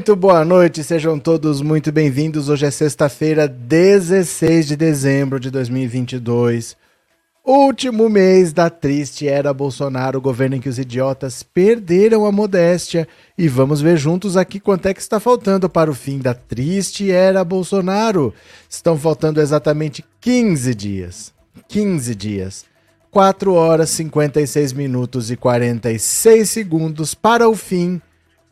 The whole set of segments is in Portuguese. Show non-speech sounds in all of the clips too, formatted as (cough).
Muito boa noite, sejam todos muito bem-vindos. Hoje é sexta-feira, 16 de dezembro de 2022. Último mês da triste era Bolsonaro, o governo em que os idiotas perderam a modéstia. E vamos ver juntos aqui quanto é que está faltando para o fim da triste era Bolsonaro. Estão faltando exatamente 15 dias. 15 dias. 4 horas, 56 minutos e 46 segundos para o fim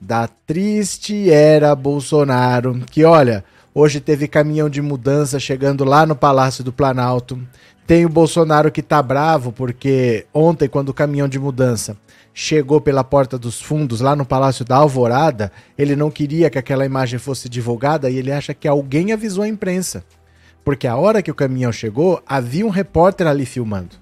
da triste era Bolsonaro, que olha, hoje teve caminhão de mudança chegando lá no Palácio do Planalto. Tem o Bolsonaro que tá bravo porque ontem, quando o caminhão de mudança chegou pela porta dos fundos lá no Palácio da Alvorada, ele não queria que aquela imagem fosse divulgada e ele acha que alguém avisou a imprensa. Porque a hora que o caminhão chegou, havia um repórter ali filmando.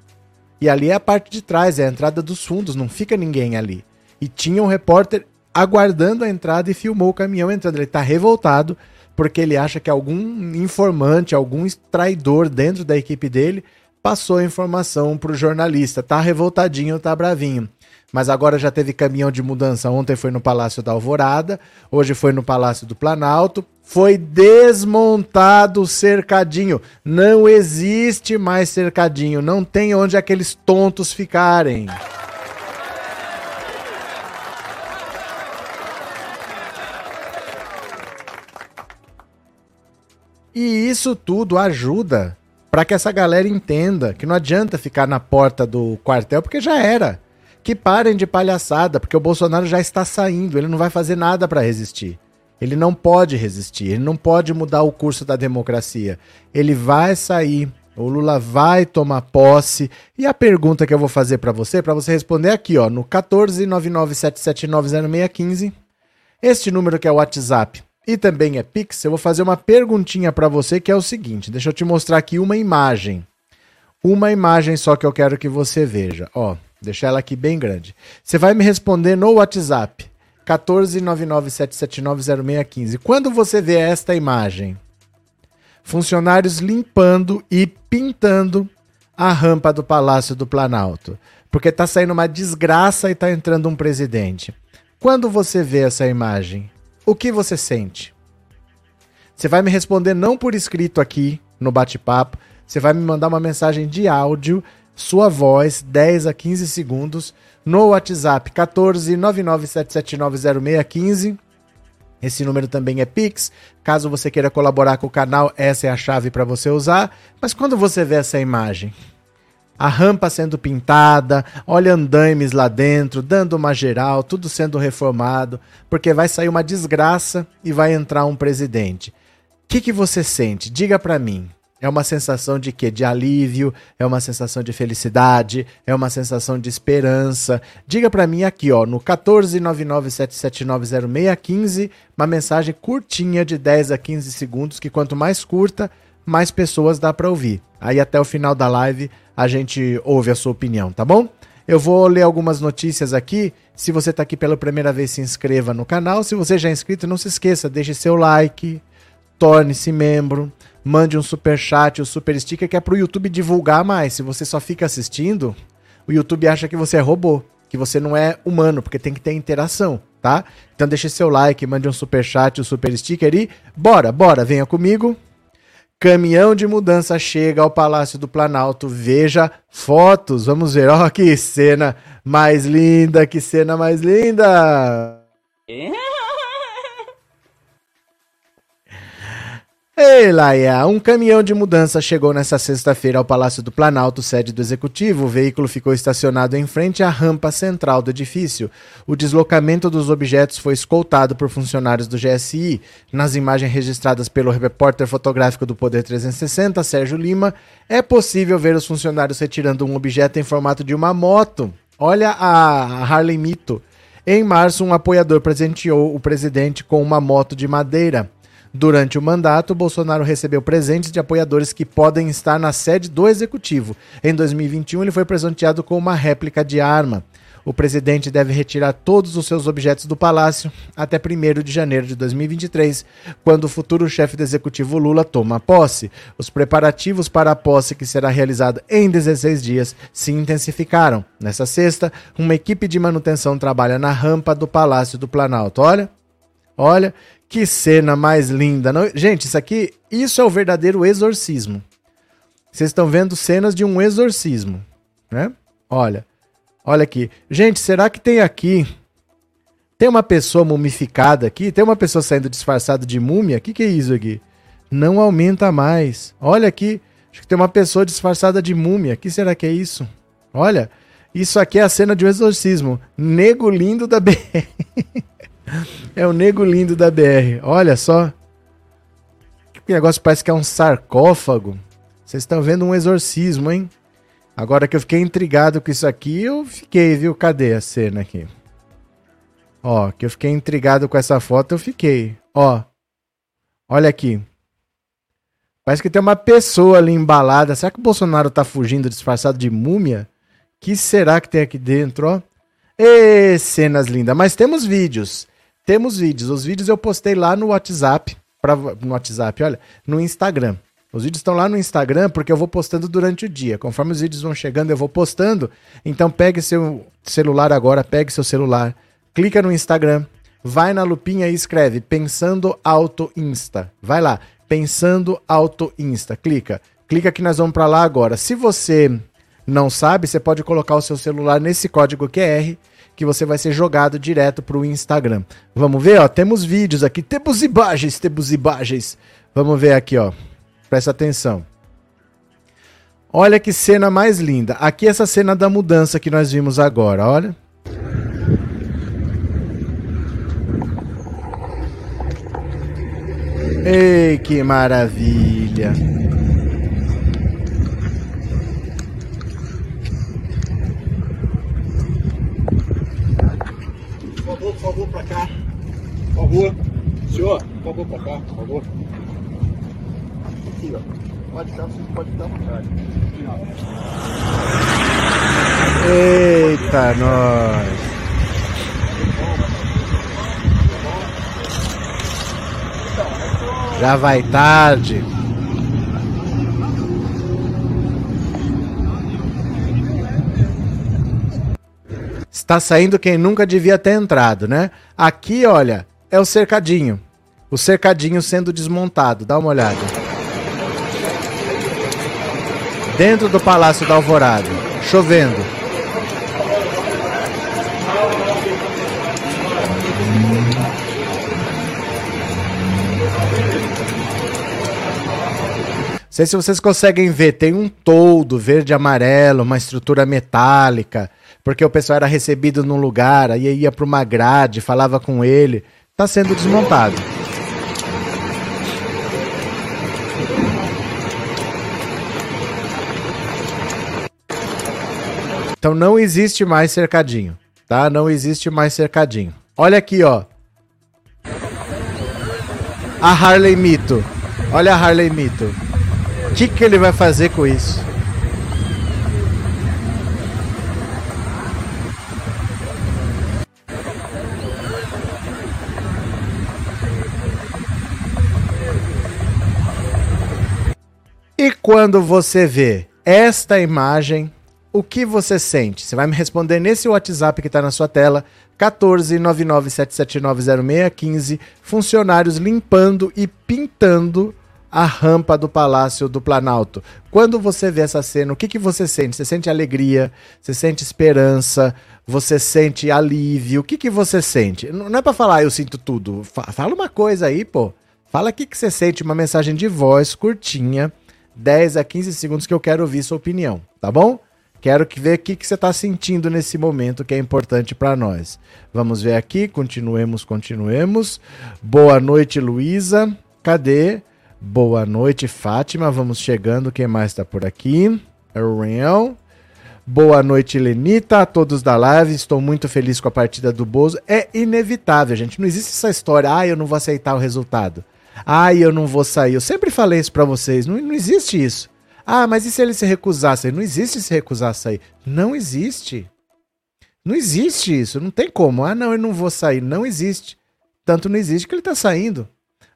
E ali é a parte de trás, é a entrada dos fundos, não fica ninguém ali. E tinha um repórter aguardando a entrada e filmou o caminhão entrando. Ele está revoltado porque ele acha que algum informante, algum traidor dentro da equipe dele passou a informação para o jornalista. Tá revoltadinho, tá bravinho. Mas agora já teve caminhão de mudança. Ontem foi no Palácio da Alvorada, hoje foi no Palácio do Planalto. Foi desmontado o cercadinho. Não existe mais cercadinho. Não tem onde aqueles tontos ficarem. E isso tudo ajuda para que essa galera entenda que não adianta ficar na porta do quartel, porque já era. Que parem de palhaçada, porque o Bolsonaro já está saindo, ele não vai fazer nada para resistir. Ele não pode resistir, ele não pode mudar o curso da democracia. Ele vai sair, o Lula vai tomar posse. E a pergunta que eu vou fazer para você, para você responder aqui, ó, no 14997790615. Este número que é o WhatsApp e também é Pix, eu vou fazer uma perguntinha para você que é o seguinte: deixa eu te mostrar aqui uma imagem. Uma imagem só que eu quero que você veja. Ó, deixa ela aqui bem grande. Você vai me responder no WhatsApp. 14997790615. Quando você vê esta imagem, funcionários limpando e pintando a rampa do Palácio do Planalto, porque tá saindo uma desgraça e tá entrando um presidente. Quando você vê essa imagem, o que você sente? Você vai me responder não por escrito aqui no bate-papo, você vai me mandar uma mensagem de áudio, sua voz, 10 a 15 segundos, no WhatsApp 14997790615. Esse número também é Pix. Caso você queira colaborar com o canal, essa é a chave para você usar. Mas quando você vê essa imagem, a rampa sendo pintada, olha andaimes lá dentro, dando uma geral, tudo sendo reformado, porque vai sair uma desgraça e vai entrar um presidente. O que, que você sente? Diga para mim. É uma sensação de quê? De alívio, é uma sensação de felicidade, é uma sensação de esperança. Diga para mim aqui, ó, no 14997790615, uma mensagem curtinha de 10 a 15 segundos, que quanto mais curta, mais pessoas dá para ouvir. Aí até o final da live a gente ouve a sua opinião, tá bom? Eu vou ler algumas notícias aqui. Se você está aqui pela primeira vez, se inscreva no canal. Se você já é inscrito, não se esqueça, deixe seu like, torne-se membro, mande um super chat, um super sticker que é para o YouTube divulgar mais. Se você só fica assistindo, o YouTube acha que você é robô, que você não é humano, porque tem que ter interação, tá? Então deixe seu like, mande um super chat, um super sticker e bora, bora, venha comigo. Caminhão de mudança chega ao Palácio do Planalto. Veja fotos. Vamos ver. Ó, oh, que cena mais linda, que cena mais linda. É? Ei, Laia, um caminhão de mudança chegou nesta sexta-feira ao Palácio do Planalto, sede do Executivo. O veículo ficou estacionado em frente à rampa central do edifício. O deslocamento dos objetos foi escoltado por funcionários do GSI. Nas imagens registradas pelo repórter fotográfico do Poder 360, Sérgio Lima, é possível ver os funcionários retirando um objeto em formato de uma moto. Olha a Harley Mito. Em março, um apoiador presenteou o presidente com uma moto de madeira. Durante o mandato, Bolsonaro recebeu presentes de apoiadores que podem estar na sede do executivo. Em 2021, ele foi presenteado com uma réplica de arma. O presidente deve retirar todos os seus objetos do palácio até 1 de janeiro de 2023, quando o futuro chefe do executivo Lula toma posse. Os preparativos para a posse, que será realizada em 16 dias, se intensificaram. Nessa sexta, uma equipe de manutenção trabalha na rampa do Palácio do Planalto. Olha, Olha que cena mais linda. Não... Gente, isso aqui, isso é o verdadeiro exorcismo. Vocês estão vendo cenas de um exorcismo, né? Olha, olha aqui. Gente, será que tem aqui tem uma pessoa mumificada aqui? Tem uma pessoa saindo disfarçada de múmia? O que, que é isso aqui? Não aumenta mais. Olha aqui. Acho que tem uma pessoa disfarçada de múmia. O que será que é isso? Olha. Isso aqui é a cena de um exorcismo. Nego lindo da BR. (laughs) é o nego lindo da BR. Olha só. Que negócio parece que é um sarcófago. Vocês estão vendo um exorcismo, hein? Agora que eu fiquei intrigado com isso aqui, eu fiquei, viu? Cadê a cena aqui? Ó, que eu fiquei intrigado com essa foto, eu fiquei. Ó, olha aqui. Parece que tem uma pessoa ali embalada. Será que o Bolsonaro tá fugindo disfarçado de múmia? que será que tem aqui dentro, ó? Ê, cenas lindas. Mas temos vídeos. Temos vídeos. Os vídeos eu postei lá no WhatsApp. Pra, no WhatsApp, olha. No Instagram. Os vídeos estão lá no Instagram porque eu vou postando durante o dia. Conforme os vídeos vão chegando, eu vou postando. Então pegue seu celular agora, pegue seu celular clica no Instagram, vai na lupinha e escreve Pensando Auto Insta. Vai lá, Pensando Auto Insta. Clica. Clica que nós vamos para lá agora. Se você não sabe, você pode colocar o seu celular nesse código QR que você vai ser jogado direto para o Instagram. Vamos ver, ó, temos vídeos aqui, temos imagens, temos imagens. Vamos ver aqui, ó. Presta atenção. Olha que cena mais linda. Aqui essa cena da mudança que nós vimos agora, olha. Ei, que maravilha! Por favor, pra cá. Por favor. Senhor, por favor, pra cá, por favor. Aqui, ó. Pode ficar, você pode ficar à vontade. Eita, nós! Já vai tarde. Está saindo quem nunca devia ter entrado, né? Aqui, olha, é o cercadinho. O cercadinho sendo desmontado. Dá uma olhada. Dentro do Palácio da Alvorada. Chovendo. sei se vocês conseguem ver, tem um toldo verde e amarelo, uma estrutura metálica, porque o pessoal era recebido num lugar, aí ia para uma grade, falava com ele. Está sendo desmontado. Então não existe mais cercadinho, tá? Não existe mais cercadinho. Olha aqui, ó. A Harley Mito. Olha a Harley Mito que, que ele vai fazer com isso? E quando você vê esta imagem, o que você sente? Você vai me responder nesse WhatsApp que está na sua tela, 14997790615, funcionários limpando e pintando a rampa do Palácio do Planalto. Quando você vê essa cena, o que, que você sente? Você sente alegria? Você sente esperança? Você sente alívio? O que, que você sente? Não é para falar eu sinto tudo. Fala uma coisa aí, pô. Fala o que, que você sente, uma mensagem de voz curtinha, 10 a 15 segundos que eu quero ouvir sua opinião, tá bom? Quero que ver o que, que você está sentindo nesse momento que é importante para nós. Vamos ver aqui, continuemos, continuemos. Boa noite, Luísa. Cadê? Boa noite, Fátima. Vamos chegando. Quem mais está por aqui? Real. Boa noite, Lenita, a todos da live. Estou muito feliz com a partida do Bozo. É inevitável, gente. Não existe essa história. Ah, eu não vou aceitar o resultado. Ah, eu não vou sair. Eu sempre falei isso para vocês. Não, não existe isso. Ah, mas e se ele se recusasse? Não existe se recusar a sair. Não existe. Não existe isso. Não tem como. Ah, não, eu não vou sair. Não existe. Tanto não existe que ele está saindo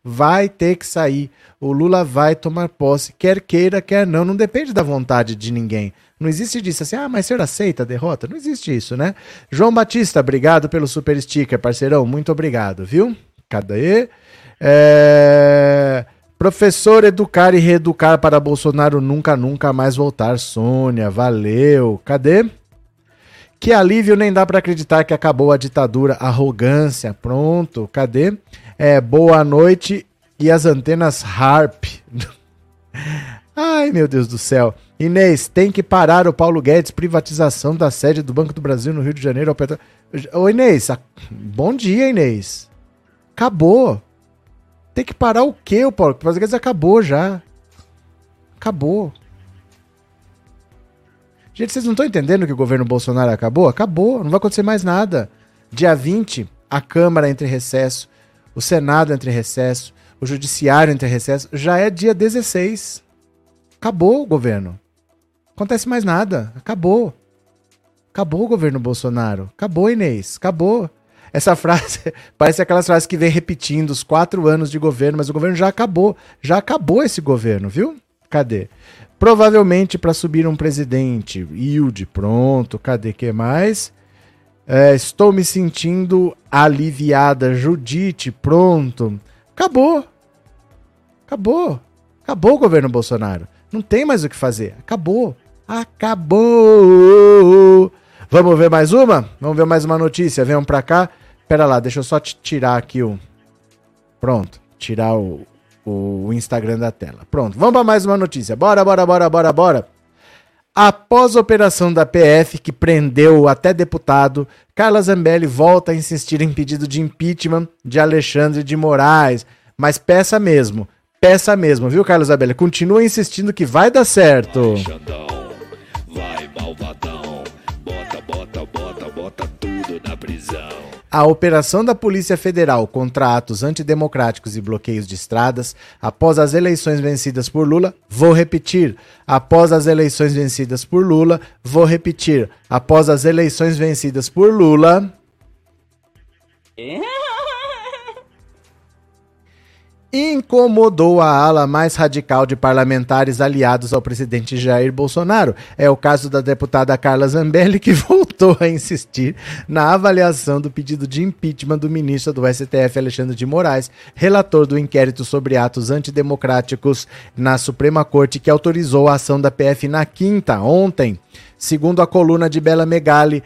vai ter que sair. O Lula vai tomar posse, quer queira, quer não. Não depende da vontade de ninguém. Não existe disso assim, ah, mas senhor aceita a derrota? Não existe isso, né? João Batista, obrigado pelo super sticker, parceirão. Muito obrigado, viu? Cadê? É... Professor, educar e reeducar para Bolsonaro nunca, nunca mais voltar. Sônia, valeu. Cadê? Que alívio, nem dá para acreditar que acabou a ditadura. Arrogância, pronto. Cadê? É, boa noite e as antenas Harp. (laughs) Ai, meu Deus do céu. Inês, tem que parar o Paulo Guedes, privatização da sede do Banco do Brasil no Rio de Janeiro. Ô, Inês, bom dia, Inês. Acabou. Tem que parar o quê, o Paulo? Paulo Guedes acabou já. Acabou. Gente, vocês não estão entendendo que o governo Bolsonaro acabou? Acabou, não vai acontecer mais nada. Dia 20, a Câmara entre recesso, o Senado entre recesso, o Judiciário entre recesso. Já é dia 16. Acabou o governo. Acontece mais nada. Acabou. Acabou o governo Bolsonaro. Acabou, Inês. Acabou. Essa frase (laughs) parece aquelas frases que vem repetindo os quatro anos de governo, mas o governo já acabou. Já acabou esse governo, viu? Cadê? Provavelmente para subir um presidente. Hilde, pronto. Cadê que mais? É, estou me sentindo aliviada. Judite, pronto. Acabou. Acabou. Acabou o governo Bolsonaro. Não tem mais o que fazer. Acabou. Acabou. Vamos ver mais uma? Vamos ver mais uma notícia. Venham pra cá. Pera lá, deixa eu só tirar aqui o. Pronto. Tirar o, o Instagram da tela. Pronto. Vamos para mais uma notícia. Bora, bora, bora, bora, bora. Após a operação da PF, que prendeu até deputado, Carla Zambelli volta a insistir em pedido de impeachment de Alexandre de Moraes. Mas peça mesmo, peça mesmo, viu, Carlos Abelha? Continua insistindo que vai dar certo. Vai, Xandão, vai, malvadão, bota, bota, bota, bota tudo na prisão. A operação da Polícia Federal contra atos antidemocráticos e bloqueios de estradas após as eleições vencidas por Lula, vou repetir, após as eleições vencidas por Lula, vou repetir, após as eleições vencidas por Lula. É? Incomodou a ala mais radical de parlamentares aliados ao presidente Jair Bolsonaro. É o caso da deputada Carla Zambelli, que (laughs) voltou a insistir na avaliação do pedido de impeachment do ministro do STF, Alexandre de Moraes, relator do inquérito sobre atos antidemocráticos na Suprema Corte, que autorizou a ação da PF na quinta, ontem. Segundo a coluna de Bela Megali,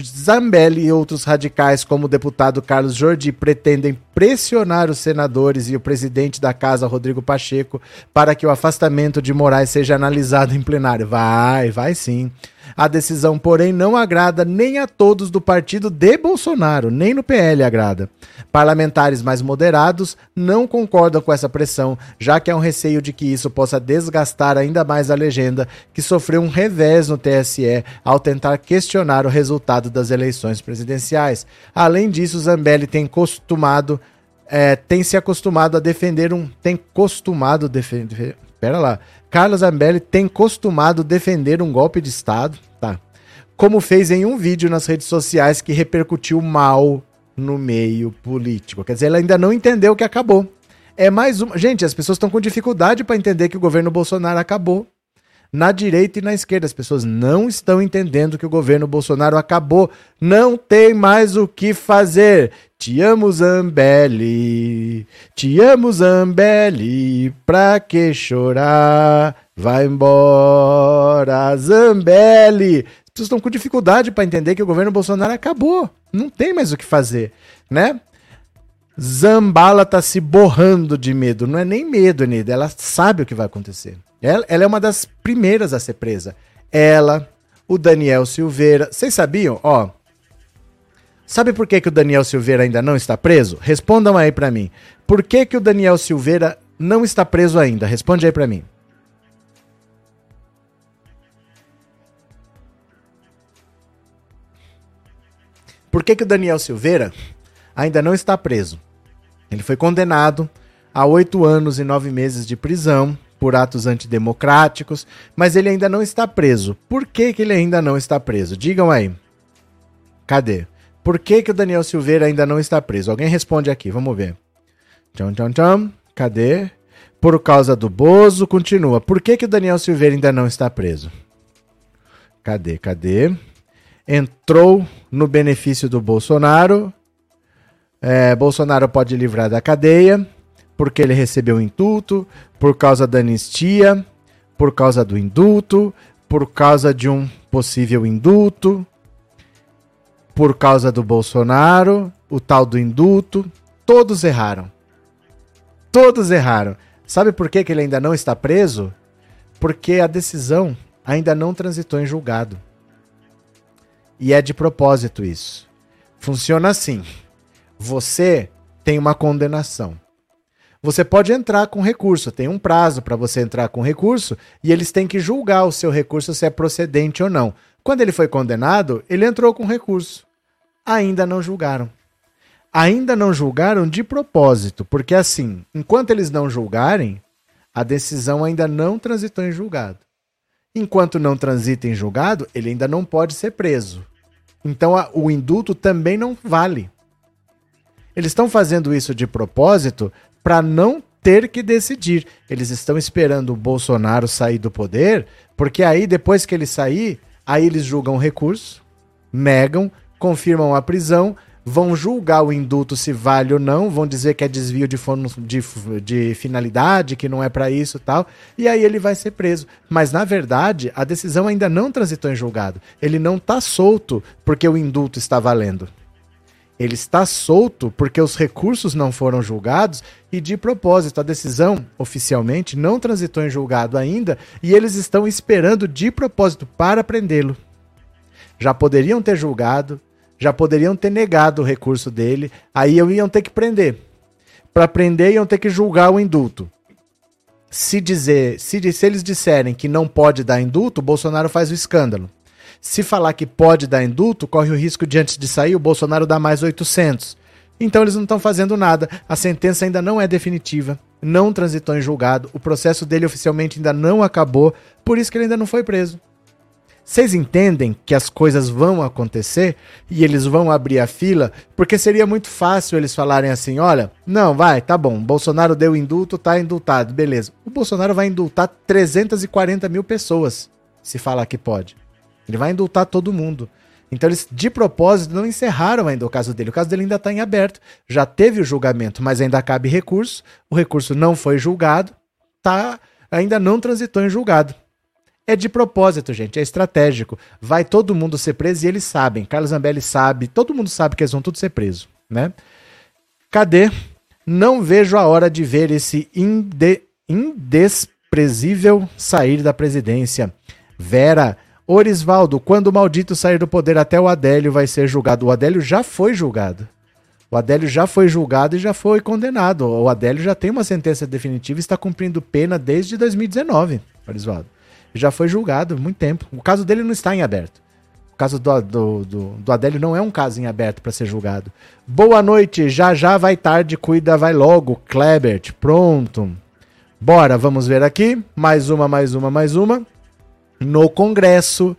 Zambelli e outros radicais, como o deputado Carlos Jordi, pretendem pressionar os senadores e o presidente da casa, Rodrigo Pacheco, para que o afastamento de Moraes seja analisado em plenário. Vai, vai sim. A decisão, porém, não agrada nem a todos do partido de Bolsonaro, nem no PL agrada. Parlamentares mais moderados não concordam com essa pressão, já que há um receio de que isso possa desgastar ainda mais a legenda, que sofreu um revés no TSE ao tentar questionar o resultado das eleições presidenciais. Além disso, Zambelli tem costumado é, tem se acostumado a defender um. Tem costumado defender. Pera lá. Carlos Zambelli tem costumado defender um golpe de Estado, tá? Como fez em um vídeo nas redes sociais que repercutiu mal no meio político. Quer dizer, ela ainda não entendeu que acabou. É mais uma. Gente, as pessoas estão com dificuldade para entender que o governo Bolsonaro acabou. Na direita e na esquerda, as pessoas não estão entendendo que o governo Bolsonaro acabou. Não tem mais o que fazer. Te amo, Zambelli. Te amo, Zambelli. Pra que chorar? Vai embora, Zambelli. As pessoas estão com dificuldade para entender que o governo Bolsonaro acabou. Não tem mais o que fazer, né? Zambala tá se borrando de medo. Não é nem medo, Enida. Ela sabe o que vai acontecer. Ela, ela é uma das primeiras a ser presa. Ela, o Daniel Silveira. Vocês sabiam? Ó, Sabe por que, que o Daniel Silveira ainda não está preso? Respondam aí para mim. Por que, que o Daniel Silveira não está preso ainda? Responde aí para mim. Por que, que o Daniel Silveira ainda não está preso? Ele foi condenado a oito anos e nove meses de prisão por atos antidemocráticos, mas ele ainda não está preso. Por que, que ele ainda não está preso? Digam aí. Cadê? Por que, que o Daniel Silveira ainda não está preso? Alguém responde aqui, vamos ver. Tcham, tcham, tcham. Cadê? Por causa do Bozo, continua. Por que, que o Daniel Silveira ainda não está preso? Cadê? Cadê? Entrou no benefício do Bolsonaro. É, Bolsonaro pode livrar da cadeia porque ele recebeu indulto, por causa da anistia, por causa do indulto, por causa de um possível indulto, por causa do Bolsonaro, o tal do indulto. Todos erraram. Todos erraram. Sabe por que, que ele ainda não está preso? Porque a decisão ainda não transitou em julgado. E é de propósito isso. Funciona assim: você tem uma condenação. Você pode entrar com recurso, tem um prazo para você entrar com recurso e eles têm que julgar o seu recurso se é procedente ou não. Quando ele foi condenado, ele entrou com recurso. Ainda não julgaram. Ainda não julgaram de propósito, porque assim, enquanto eles não julgarem, a decisão ainda não transitou em julgado. Enquanto não transita em julgado, ele ainda não pode ser preso. Então a, o indulto também não vale. Eles estão fazendo isso de propósito para não ter que decidir. Eles estão esperando o Bolsonaro sair do poder, porque aí depois que ele sair, aí eles julgam o recurso, negam, confirmam a prisão, vão julgar o indulto se vale ou não, vão dizer que é desvio de, de, de finalidade, que não é para isso tal, e aí ele vai ser preso. Mas na verdade, a decisão ainda não transitou em julgado. Ele não está solto porque o indulto está valendo. Ele está solto porque os recursos não foram julgados e, de propósito, a decisão oficialmente não transitou em julgado ainda e eles estão esperando de propósito para prendê-lo. Já poderiam ter julgado, já poderiam ter negado o recurso dele, aí iam ter que prender. Para prender, iam ter que julgar o indulto. Se dizer, se, se eles disserem que não pode dar indulto, Bolsonaro faz o escândalo. Se falar que pode dar indulto, corre o risco de antes de sair o Bolsonaro dar mais 800. Então eles não estão fazendo nada. A sentença ainda não é definitiva, não transitou em julgado, o processo dele oficialmente ainda não acabou, por isso que ele ainda não foi preso. Vocês entendem que as coisas vão acontecer e eles vão abrir a fila? Porque seria muito fácil eles falarem assim: olha, não, vai, tá bom, Bolsonaro deu indulto, tá indultado, beleza. O Bolsonaro vai indultar 340 mil pessoas, se falar que pode. Ele vai indultar todo mundo. Então eles, de propósito, não encerraram ainda o caso dele. O caso dele ainda está em aberto. Já teve o julgamento, mas ainda cabe recurso. O recurso não foi julgado, tá, ainda não transitou em julgado. É de propósito, gente, é estratégico. Vai todo mundo ser preso e eles sabem. Carlos Zambelli sabe, todo mundo sabe que eles vão tudo ser presos, né? Cadê? Não vejo a hora de ver esse inde, indesprezível sair da presidência. Vera, Orisvaldo, quando o maldito sair do poder, até o Adélio vai ser julgado. O Adélio já foi julgado. O Adélio já foi julgado e já foi condenado. O Adélio já tem uma sentença definitiva e está cumprindo pena desde 2019, Orisvaldo. Já foi julgado há muito tempo. O caso dele não está em aberto. O caso do, do, do, do Adélio não é um caso em aberto para ser julgado. Boa noite, já já vai tarde, cuida, vai logo. Klebert, pronto. Bora, vamos ver aqui. Mais uma, mais uma, mais uma no Congresso,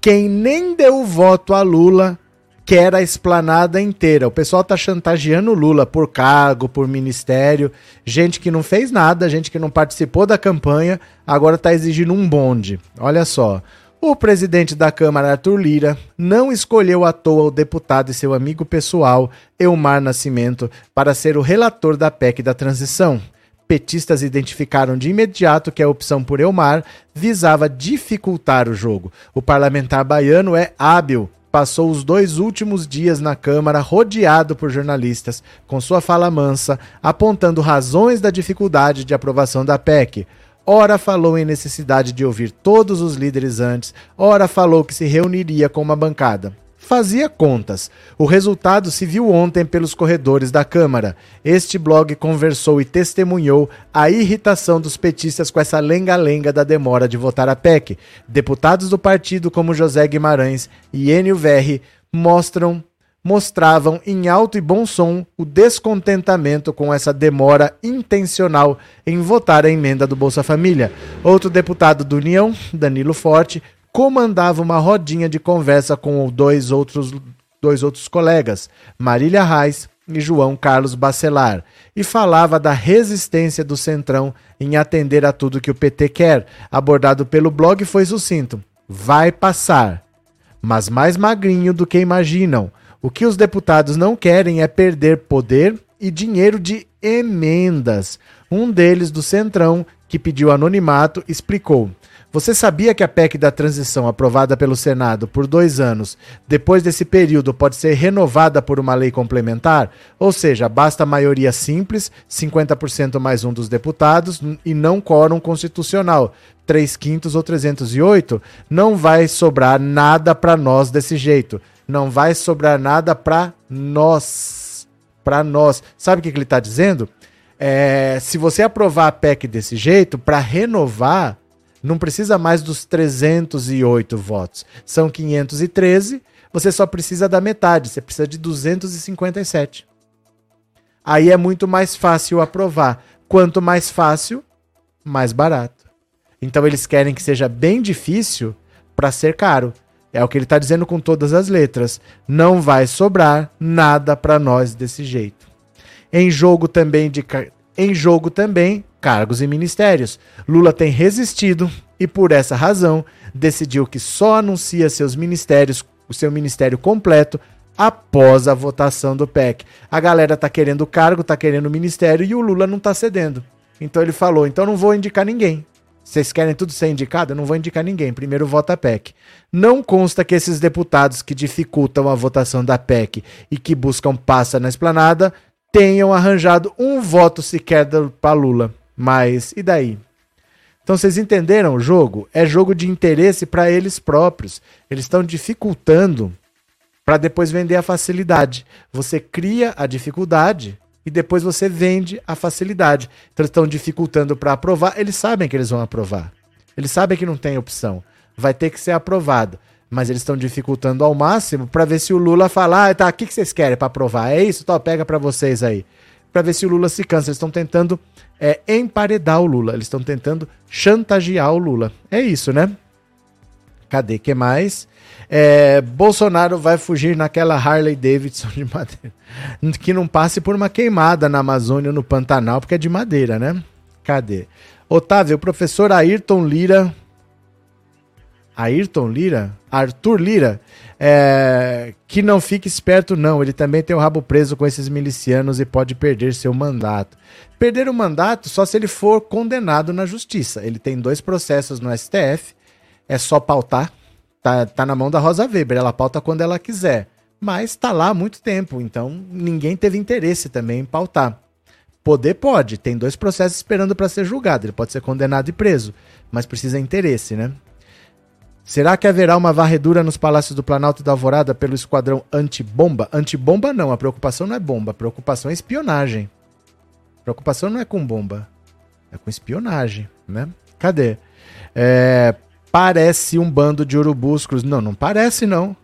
quem nem deu voto a Lula quer a esplanada inteira. O pessoal tá chantageando Lula por cargo, por ministério, gente que não fez nada, gente que não participou da campanha, agora tá exigindo um bonde. Olha só. O presidente da Câmara, Arthur Lira, não escolheu à toa o deputado e seu amigo pessoal, Elmar Nascimento, para ser o relator da PEC da transição petistas identificaram de imediato que a opção por Elmar visava dificultar o jogo. O parlamentar baiano é hábil. Passou os dois últimos dias na Câmara rodeado por jornalistas, com sua fala mansa, apontando razões da dificuldade de aprovação da PEC. Ora falou em necessidade de ouvir todos os líderes antes, ora falou que se reuniria com uma bancada fazia contas. O resultado se viu ontem pelos corredores da Câmara. Este blog conversou e testemunhou a irritação dos petistas com essa lenga-lenga da demora de votar a PEC. Deputados do partido como José Guimarães e Enio Verri mostram mostravam em alto e bom som o descontentamento com essa demora intencional em votar a emenda do Bolsa Família. Outro deputado do União, Danilo Forte, comandava uma rodinha de conversa com dois outros, dois outros colegas, Marília Reis e João Carlos Bacelar, e falava da resistência do Centrão em atender a tudo que o PT quer. Abordado pelo blog foi sucinto: vai passar, mas mais magrinho do que imaginam. O que os deputados não querem é perder poder e dinheiro de emendas. Um deles, do Centrão, que pediu anonimato, explicou. Você sabia que a PEC da transição, aprovada pelo Senado por dois anos, depois desse período pode ser renovada por uma lei complementar? Ou seja, basta maioria simples, 50% mais um dos deputados, e não quórum constitucional, 3 quintos ou 308. Não vai sobrar nada para nós desse jeito. Não vai sobrar nada para nós. Para nós. Sabe o que, ele está dizendo? É, se você aprovar a PEC desse jeito, para renovar não precisa mais dos 308 votos. São 513, você só precisa da metade, você precisa de 257. Aí é muito mais fácil aprovar. Quanto mais fácil, mais barato. Então eles querem que seja bem difícil para ser caro. É o que ele está dizendo com todas as letras. Não vai sobrar nada para nós desse jeito. Em jogo também de em jogo também cargos e ministérios. Lula tem resistido e, por essa razão, decidiu que só anuncia seus ministérios, o seu ministério completo, após a votação do PEC. A galera tá querendo o cargo, tá querendo o ministério e o Lula não tá cedendo. Então ele falou: então não vou indicar ninguém. Vocês querem tudo ser indicado? Eu não vou indicar ninguém. Primeiro vota a PEC. Não consta que esses deputados que dificultam a votação da PEC e que buscam passa na esplanada tenham arranjado um voto sequer para Lula. Mas e daí? Então vocês entenderam o jogo? É jogo de interesse para eles próprios. Eles estão dificultando para depois vender a facilidade. Você cria a dificuldade e depois você vende a facilidade. Então eles estão dificultando para aprovar. Eles sabem que eles vão aprovar. Eles sabem que não tem opção. Vai ter que ser aprovado. Mas eles estão dificultando ao máximo para ver se o Lula falar, ah, tá, o que, que vocês querem para aprovar? É isso? Então pega para vocês aí para ver se o Lula se cansa. Eles estão tentando é, emparedar o Lula, eles estão tentando chantagear o Lula. É isso, né? Cadê? que mais? É, Bolsonaro vai fugir naquela Harley Davidson de madeira. (laughs) Que não passe por uma queimada na Amazônia no Pantanal, porque é de madeira, né? Cadê? Otávio, professor Ayrton Lira Ayrton Lira, Arthur Lira, é, que não fique esperto não, ele também tem o rabo preso com esses milicianos e pode perder seu mandato. Perder o mandato só se ele for condenado na justiça. Ele tem dois processos no STF, é só pautar, tá, tá na mão da Rosa Weber, ela pauta quando ela quiser. Mas está lá há muito tempo, então ninguém teve interesse também em pautar. Poder pode, tem dois processos esperando para ser julgado, ele pode ser condenado e preso, mas precisa interesse, né? Será que haverá uma varredura nos palácios do Planalto e da Alvorada pelo esquadrão antibomba? Antibomba não, a preocupação não é bomba, a preocupação é espionagem. A preocupação não é com bomba, é com espionagem, né? Cadê? É, parece um bando de urubuscos. Não, não parece não.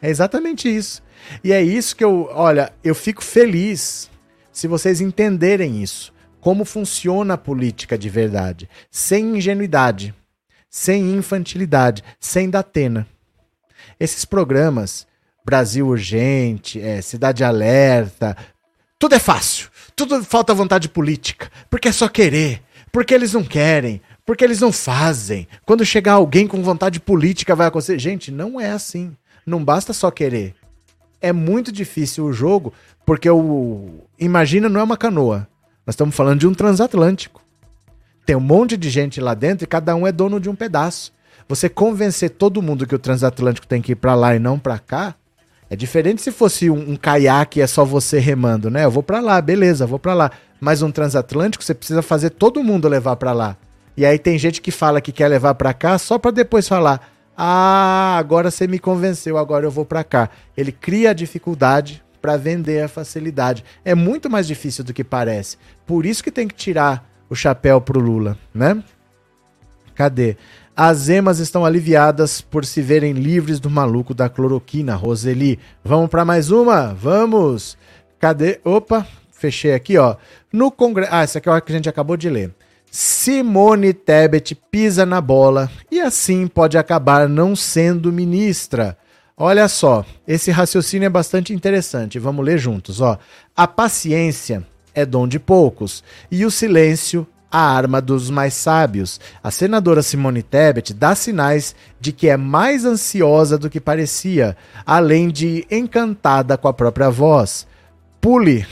É exatamente isso. E é isso que eu, olha, eu fico feliz se vocês entenderem isso. Como funciona a política de verdade, sem ingenuidade sem infantilidade, sem datena. Esses programas, Brasil Urgente, é, Cidade Alerta, tudo é fácil, tudo falta vontade política, porque é só querer, porque eles não querem, porque eles não fazem. Quando chegar alguém com vontade política vai acontecer. Gente, não é assim. Não basta só querer. É muito difícil o jogo, porque o. Imagina, não é uma canoa. Nós estamos falando de um transatlântico. Tem um monte de gente lá dentro e cada um é dono de um pedaço. Você convencer todo mundo que o transatlântico tem que ir para lá e não para cá, é diferente se fosse um, um caiaque e é só você remando, né? Eu vou para lá, beleza, vou para lá. Mas um transatlântico você precisa fazer todo mundo levar para lá. E aí tem gente que fala que quer levar para cá só para depois falar: "Ah, agora você me convenceu, agora eu vou para cá". Ele cria a dificuldade para vender a facilidade. É muito mais difícil do que parece. Por isso que tem que tirar o chapéu pro Lula, né? Cadê? As emas estão aliviadas por se verem livres do maluco da cloroquina, Roseli. Vamos para mais uma? Vamos! Cadê? Opa, fechei aqui, ó. No Congresso. Ah, essa aqui é a que a gente acabou de ler. Simone Tebet pisa na bola e assim pode acabar não sendo ministra. Olha só, esse raciocínio é bastante interessante. Vamos ler juntos, ó. A paciência é dom de poucos, e o silêncio a arma dos mais sábios. A senadora Simone Tebet dá sinais de que é mais ansiosa do que parecia, além de encantada com a própria voz. Pule,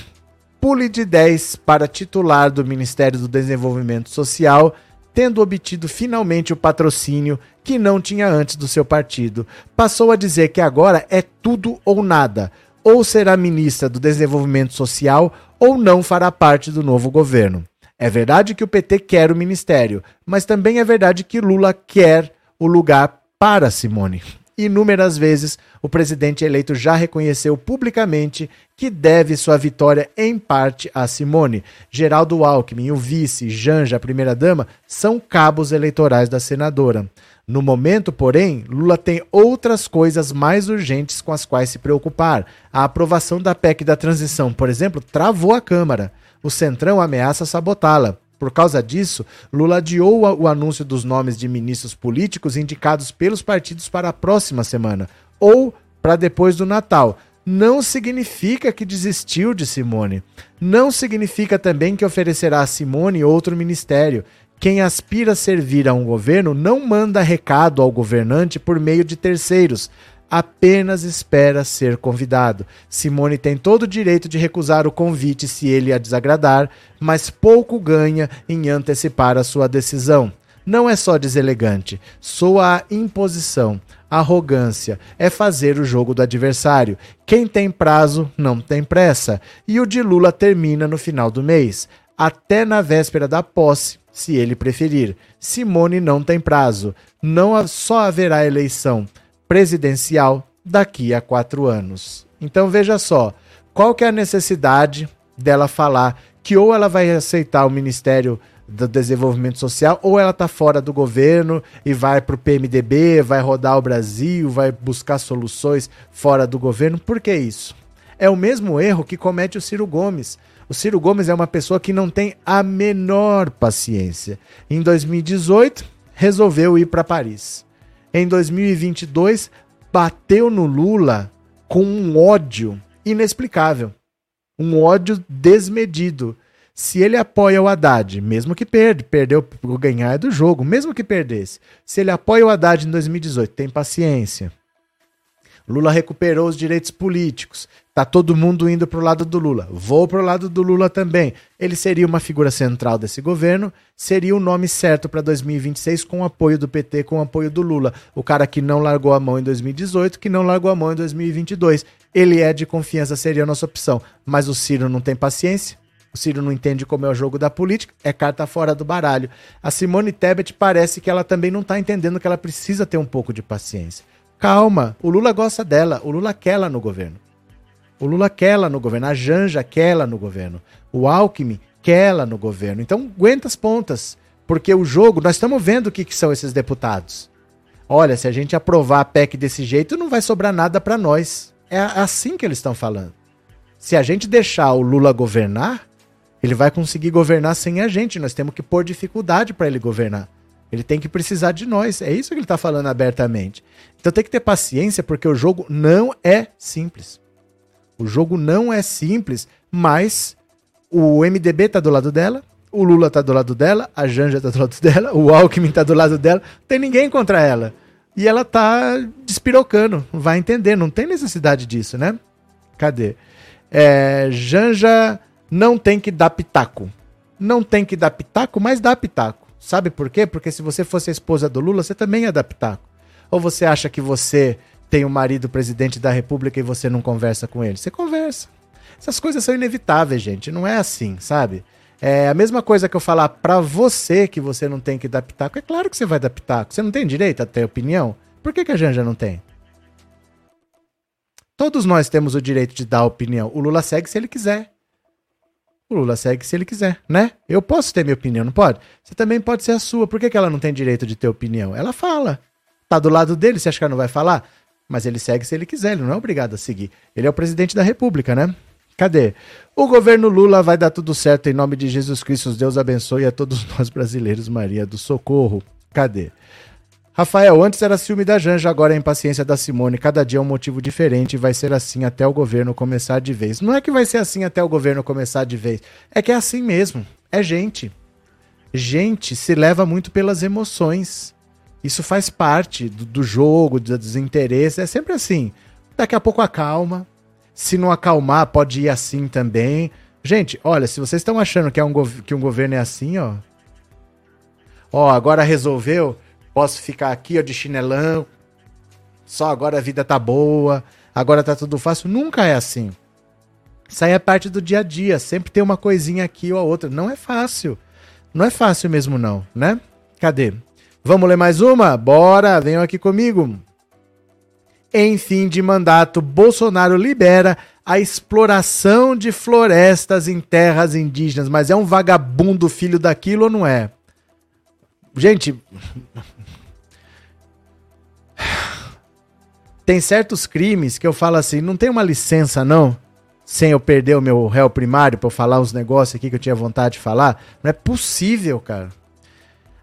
pule de 10 para titular do Ministério do Desenvolvimento Social, tendo obtido finalmente o patrocínio que não tinha antes do seu partido. Passou a dizer que agora é tudo ou nada. Ou será ministra do Desenvolvimento Social ou não fará parte do novo governo. É verdade que o PT quer o ministério, mas também é verdade que Lula quer o lugar para Simone. Inúmeras vezes, o presidente eleito já reconheceu publicamente que deve sua vitória em parte a Simone. Geraldo Alckmin, o vice, Janja, a primeira-dama, são cabos eleitorais da senadora. No momento, porém, Lula tem outras coisas mais urgentes com as quais se preocupar. A aprovação da PEC da transição, por exemplo, travou a Câmara o Centrão ameaça sabotá-la. Por causa disso, Lula adiou o anúncio dos nomes de ministros políticos indicados pelos partidos para a próxima semana, ou para depois do Natal. Não significa que desistiu de Simone. Não significa também que oferecerá a Simone outro ministério. Quem aspira a servir a um governo não manda recado ao governante por meio de terceiros apenas espera ser convidado. Simone tem todo o direito de recusar o convite se ele a desagradar, mas pouco ganha em antecipar a sua decisão. Não é só deselegante, soa a imposição, arrogância, é fazer o jogo do adversário. Quem tem prazo não tem pressa. E o de Lula termina no final do mês, até na véspera da posse, se ele preferir. Simone não tem prazo, não só haverá eleição presidencial daqui a quatro anos. Então veja só, qual que é a necessidade dela falar que ou ela vai aceitar o Ministério do Desenvolvimento Social ou ela está fora do governo e vai para o PMDB, vai rodar o Brasil, vai buscar soluções fora do governo. Por que isso? É o mesmo erro que comete o Ciro Gomes. O Ciro Gomes é uma pessoa que não tem a menor paciência. Em 2018, resolveu ir para Paris em 2022 bateu no Lula com um ódio inexplicável, um ódio desmedido. Se ele apoia o Haddad, mesmo que perde, perdeu o ganhar do jogo, mesmo que perdesse. Se ele apoia o Haddad em 2018, tem paciência. Lula recuperou os direitos políticos. Tá todo mundo indo pro lado do Lula. Vou pro lado do Lula também. Ele seria uma figura central desse governo, seria o nome certo para 2026 com apoio do PT, com apoio do Lula. O cara que não largou a mão em 2018, que não largou a mão em 2022. Ele é de confiança, seria a nossa opção. Mas o Ciro não tem paciência. O Ciro não entende como é o jogo da política, é carta fora do baralho. A Simone Tebet parece que ela também não está entendendo que ela precisa ter um pouco de paciência. Calma, o Lula gosta dela, o Lula quer ela no governo. O Lula quer ela no governo, a Janja quer ela no governo, o Alckmin quer ela no governo. Então aguenta as pontas, porque o jogo, nós estamos vendo o que, que são esses deputados. Olha, se a gente aprovar a PEC desse jeito, não vai sobrar nada para nós. É assim que eles estão falando. Se a gente deixar o Lula governar, ele vai conseguir governar sem a gente. Nós temos que pôr dificuldade para ele governar. Ele tem que precisar de nós. É isso que ele está falando abertamente. Então tem que ter paciência, porque o jogo não é simples. O jogo não é simples, mas o MDB tá do lado dela, o Lula tá do lado dela, a Janja tá do lado (laughs) dela, o Alckmin tá do lado dela, não tem ninguém contra ela. E ela tá despirocando, vai entender, não tem necessidade disso, né? Cadê? É, Janja não tem que dar pitaco. Não tem que dar pitaco, mas dá pitaco. Sabe por quê? Porque se você fosse a esposa do Lula, você também ia dar pitaco. Ou você acha que você tem um marido presidente da república e você não conversa com ele? Você conversa. Essas coisas são inevitáveis, gente. Não é assim, sabe? É a mesma coisa que eu falar para você que você não tem que dar pitaco. É claro que você vai dar pitaco. Você não tem direito a ter opinião. Por que, que a Janja não tem? Todos nós temos o direito de dar opinião. O Lula segue se ele quiser. O Lula segue se ele quiser, né? Eu posso ter minha opinião, não pode? Você também pode ser a sua. Por que, que ela não tem direito de ter opinião? Ela fala. Tá do lado dele, você acha que ela não vai falar? Mas ele segue se ele quiser, ele não é obrigado a seguir. Ele é o presidente da República, né? Cadê? O governo Lula vai dar tudo certo em nome de Jesus Cristo. Deus abençoe a todos nós brasileiros. Maria do Socorro. Cadê? Rafael, antes era ciúme da Janja, agora é impaciência da Simone. Cada dia é um motivo diferente e vai ser assim até o governo começar de vez. Não é que vai ser assim até o governo começar de vez. É que é assim mesmo. É gente. gente se leva muito pelas emoções. Isso faz parte do, do jogo, dos interesses. É sempre assim. Daqui a pouco acalma. Se não acalmar, pode ir assim também. Gente, olha, se vocês estão achando que, é um que um governo é assim, ó. Ó, agora resolveu, posso ficar aqui, ó, de chinelão. Só agora a vida tá boa, agora tá tudo fácil. Nunca é assim. Isso aí é parte do dia a dia. Sempre tem uma coisinha aqui ou outra. Não é fácil. Não é fácil mesmo, não, né? Cadê? Vamos ler mais uma? Bora, venham aqui comigo. Em fim de mandato, Bolsonaro libera a exploração de florestas em terras indígenas. Mas é um vagabundo filho daquilo ou não é? Gente. (sighs) Tem certos crimes que eu falo assim, não tem uma licença não, sem eu perder o meu réu primário para eu falar uns negócios aqui que eu tinha vontade de falar. Não é possível, cara.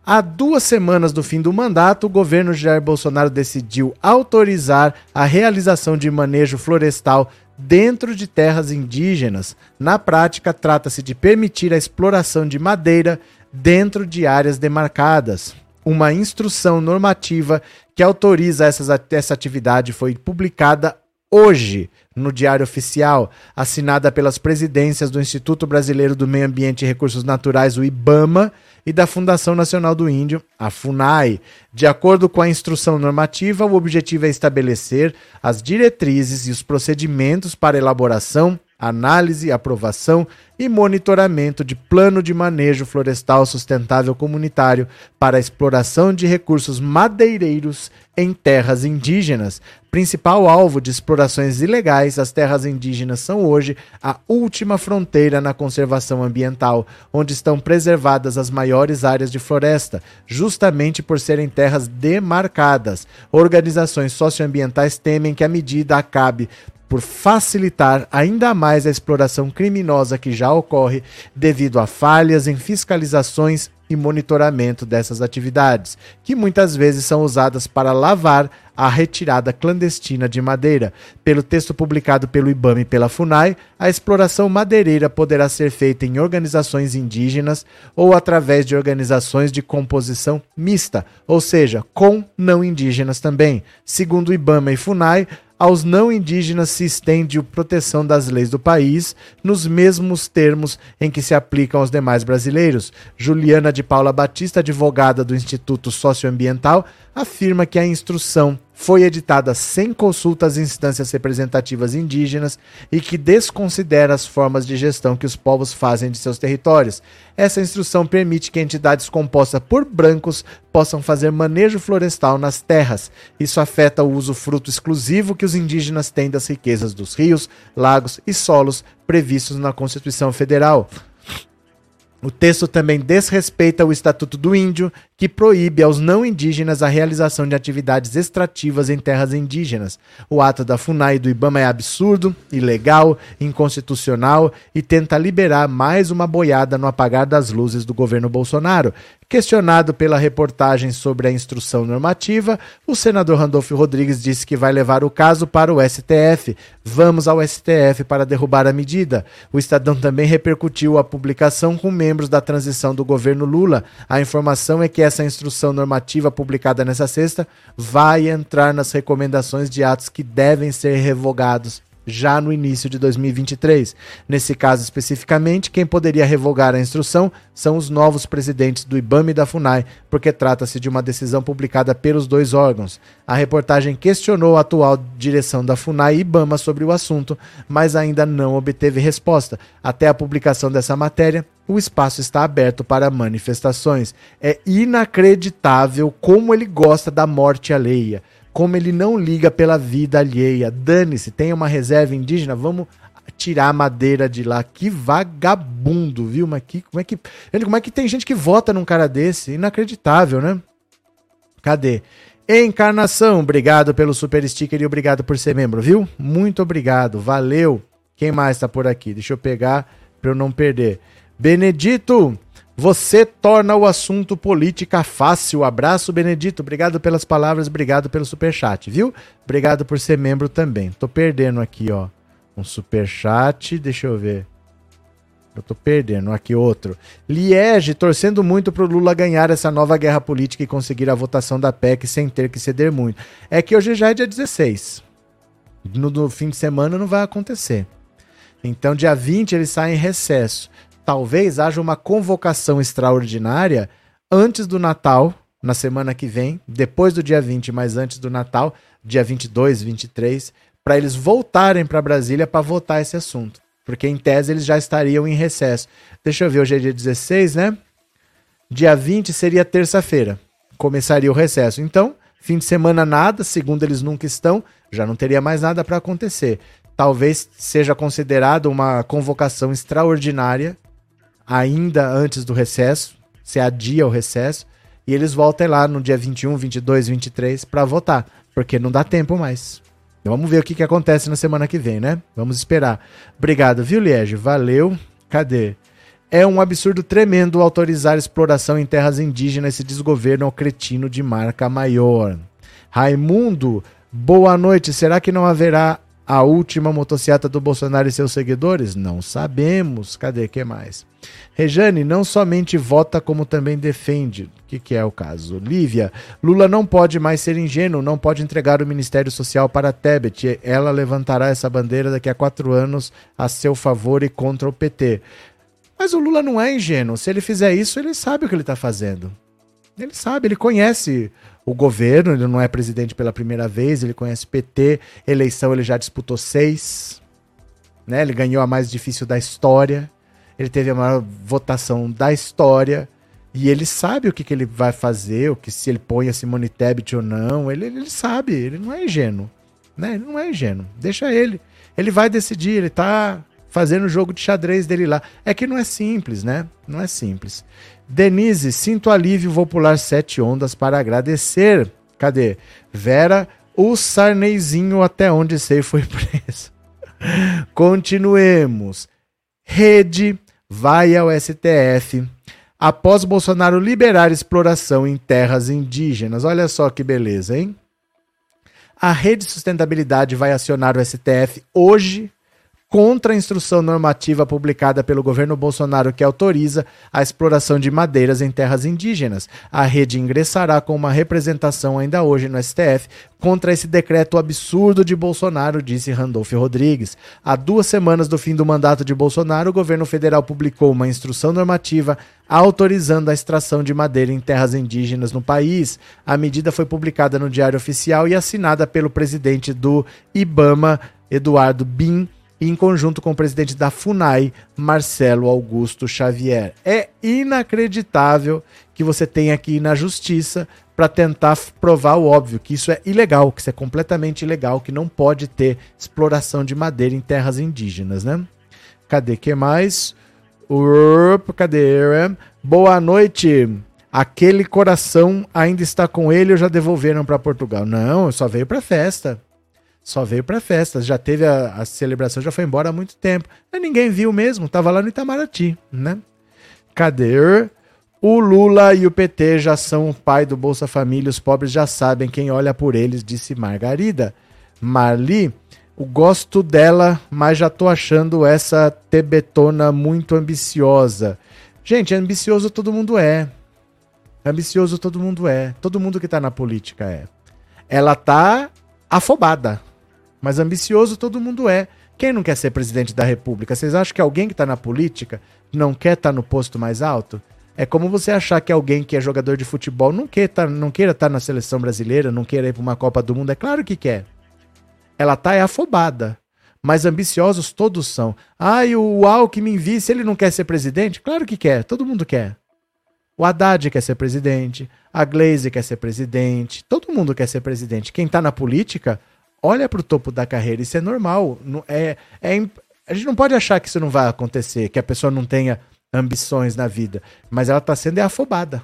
Há duas semanas do fim do mandato, o governo Jair Bolsonaro decidiu autorizar a realização de manejo florestal dentro de terras indígenas. Na prática, trata-se de permitir a exploração de madeira dentro de áreas demarcadas. Uma instrução normativa que autoriza essas, essa atividade foi publicada hoje no Diário Oficial, assinada pelas presidências do Instituto Brasileiro do Meio Ambiente e Recursos Naturais, o IBAMA, e da Fundação Nacional do Índio, a FUNAI. De acordo com a instrução normativa, o objetivo é estabelecer as diretrizes e os procedimentos para elaboração, análise, aprovação e monitoramento de plano de manejo florestal sustentável comunitário para exploração de recursos madeireiros em terras indígenas. Principal alvo de explorações ilegais, as terras indígenas são hoje a última fronteira na conservação ambiental, onde estão preservadas as maiores áreas de floresta, justamente por serem terras demarcadas. Organizações socioambientais temem que a medida acabe por facilitar ainda mais a exploração criminosa que já ocorre devido a falhas em fiscalizações e monitoramento dessas atividades, que muitas vezes são usadas para lavar a retirada clandestina de madeira. Pelo texto publicado pelo IBAMA e pela FUNAI, a exploração madeireira poderá ser feita em organizações indígenas ou através de organizações de composição mista, ou seja, com não indígenas também. Segundo o IBAMA e FUNAI, aos não indígenas se estende a proteção das leis do país, nos mesmos termos em que se aplicam aos demais brasileiros. Juliana de Paula Batista, advogada do Instituto Socioambiental, afirma que a instrução foi editada sem consulta às instâncias representativas indígenas e que desconsidera as formas de gestão que os povos fazem de seus territórios. Essa instrução permite que entidades compostas por brancos possam fazer manejo florestal nas terras. Isso afeta o uso fruto exclusivo que os indígenas têm das riquezas dos rios, lagos e solos previstos na Constituição Federal. O texto também desrespeita o Estatuto do Índio, que proíbe aos não indígenas a realização de atividades extrativas em terras indígenas. O ato da FUNAI e do IBAMA é absurdo, ilegal, inconstitucional e tenta liberar mais uma boiada no apagar das luzes do governo Bolsonaro. Questionado pela reportagem sobre a instrução normativa, o senador Randolfo Rodrigues disse que vai levar o caso para o STF. Vamos ao STF para derrubar a medida. O Estadão também repercutiu a publicação com membros da transição do governo Lula. A informação é que essa instrução normativa publicada nessa sexta vai entrar nas recomendações de atos que devem ser revogados já no início de 2023. Nesse caso especificamente, quem poderia revogar a instrução são os novos presidentes do IBAMA e da FUNAI, porque trata-se de uma decisão publicada pelos dois órgãos. A reportagem questionou a atual direção da FUNAI e IBAMA sobre o assunto, mas ainda não obteve resposta. Até a publicação dessa matéria, o espaço está aberto para manifestações. É inacreditável como ele gosta da morte alheia como ele não liga pela vida alheia. Dane-se, tem uma reserva indígena, vamos tirar a madeira de lá. Que vagabundo, viu? Mas que, como, é que, como é que tem gente que vota num cara desse? Inacreditável, né? Cadê? Encarnação, obrigado pelo super sticker e obrigado por ser membro, viu? Muito obrigado, valeu. Quem mais tá por aqui? Deixa eu pegar para eu não perder. Benedito, você torna o assunto política fácil. Abraço, Benedito. Obrigado pelas palavras, obrigado pelo superchat, viu? Obrigado por ser membro também. Tô perdendo aqui, ó. Um superchat, deixa eu ver. Eu tô perdendo. Aqui outro. Liege torcendo muito pro Lula ganhar essa nova guerra política e conseguir a votação da PEC sem ter que ceder muito. É que hoje já é dia 16. No, no fim de semana não vai acontecer. Então, dia 20 ele sai em recesso. Talvez haja uma convocação extraordinária antes do Natal, na semana que vem, depois do dia 20, mas antes do Natal, dia 22, 23, para eles voltarem para Brasília para votar esse assunto porque em tese eles já estariam em recesso. Deixa eu ver, hoje é dia 16, né? Dia 20 seria terça-feira, começaria o recesso. Então, fim de semana nada, segundo eles nunca estão, já não teria mais nada para acontecer. Talvez seja considerado uma convocação extraordinária ainda antes do recesso, se adia o recesso, e eles voltem lá no dia 21, 22, 23 para votar, porque não dá tempo mais. Vamos ver o que, que acontece na semana que vem, né? Vamos esperar. Obrigado, viu, Liege? Valeu. Cadê? É um absurdo tremendo autorizar exploração em terras indígenas esse desgoverno ao cretino de marca maior. Raimundo, boa noite. Será que não haverá a última motocicleta do Bolsonaro e seus seguidores? Não sabemos. Cadê? que mais? Rejane não somente vota, como também defende. O que, que, é o caso? Lívia, Lula não pode mais ser ingênuo, não pode entregar o Ministério Social para Tebet. Ela levantará essa bandeira daqui a quatro anos a seu favor e contra o PT. Mas o Lula não é ingênuo. Se ele fizer isso, ele sabe o que ele está fazendo. Ele sabe, ele conhece o governo, ele não é presidente pela primeira vez, ele conhece PT, eleição ele já disputou seis, né? Ele ganhou a mais difícil da história, ele teve a maior votação da história, e ele sabe o que, que ele vai fazer, o que se ele põe a Simone Tebet ou não, ele, ele sabe, ele não é ingênuo, né? Ele não é ingênuo, deixa ele. Ele vai decidir, ele tá fazendo o jogo de xadrez dele lá. É que não é simples, né? Não é simples. Denise, sinto alívio, vou pular sete ondas para agradecer. Cadê? Vera, o Sarneizinho até onde sei foi (laughs) preso. Continuemos. Rede vai ao STF após Bolsonaro liberar exploração em terras indígenas. Olha só que beleza, hein? A Rede Sustentabilidade vai acionar o STF hoje contra a instrução normativa publicada pelo governo Bolsonaro que autoriza a exploração de madeiras em terras indígenas. A rede ingressará com uma representação ainda hoje no STF contra esse decreto absurdo de Bolsonaro, disse Randolph Rodrigues. Há duas semanas do fim do mandato de Bolsonaro, o governo federal publicou uma instrução normativa autorizando a extração de madeira em terras indígenas no país. A medida foi publicada no Diário Oficial e assinada pelo presidente do IBAMA, Eduardo Bin em conjunto com o presidente da FUNAI, Marcelo Augusto Xavier. É inacreditável que você tenha que ir na justiça para tentar provar o óbvio, que isso é ilegal, que isso é completamente ilegal, que não pode ter exploração de madeira em terras indígenas, né? Cadê que mais? Urp, cadê? Boa noite. Aquele coração ainda está com ele ou já devolveram para Portugal? Não, só veio para festa só veio para festas, já teve a, a, celebração, já foi embora há muito tempo. Mas ninguém viu mesmo, tava lá no Itamaraty, né? Cadê? O Lula e o PT já são o pai do Bolsa Família, os pobres já sabem quem olha por eles, disse Margarida. Marli, o gosto dela, mas já tô achando essa tebetona muito ambiciosa. Gente, ambicioso todo mundo é. Ambicioso todo mundo é. Todo mundo que tá na política é. Ela tá afobada. Mas ambicioso todo mundo é. Quem não quer ser presidente da República? Vocês acham que alguém que está na política não quer estar tá no posto mais alto? É como você achar que alguém que é jogador de futebol não, quer tá, não queira estar tá na seleção brasileira, não queira ir para uma Copa do Mundo. É claro que quer. Ela tá é afobada. Mas ambiciosos todos são. Ah, o Alckmin vice, ele não quer ser presidente? Claro que quer, todo mundo quer. O Haddad quer ser presidente, a Glaze quer ser presidente, todo mundo quer ser presidente. Quem está na política olha para o topo da carreira. Isso é normal. É, é, a gente não pode achar que isso não vai acontecer, que a pessoa não tenha ambições na vida. Mas ela está sendo afobada.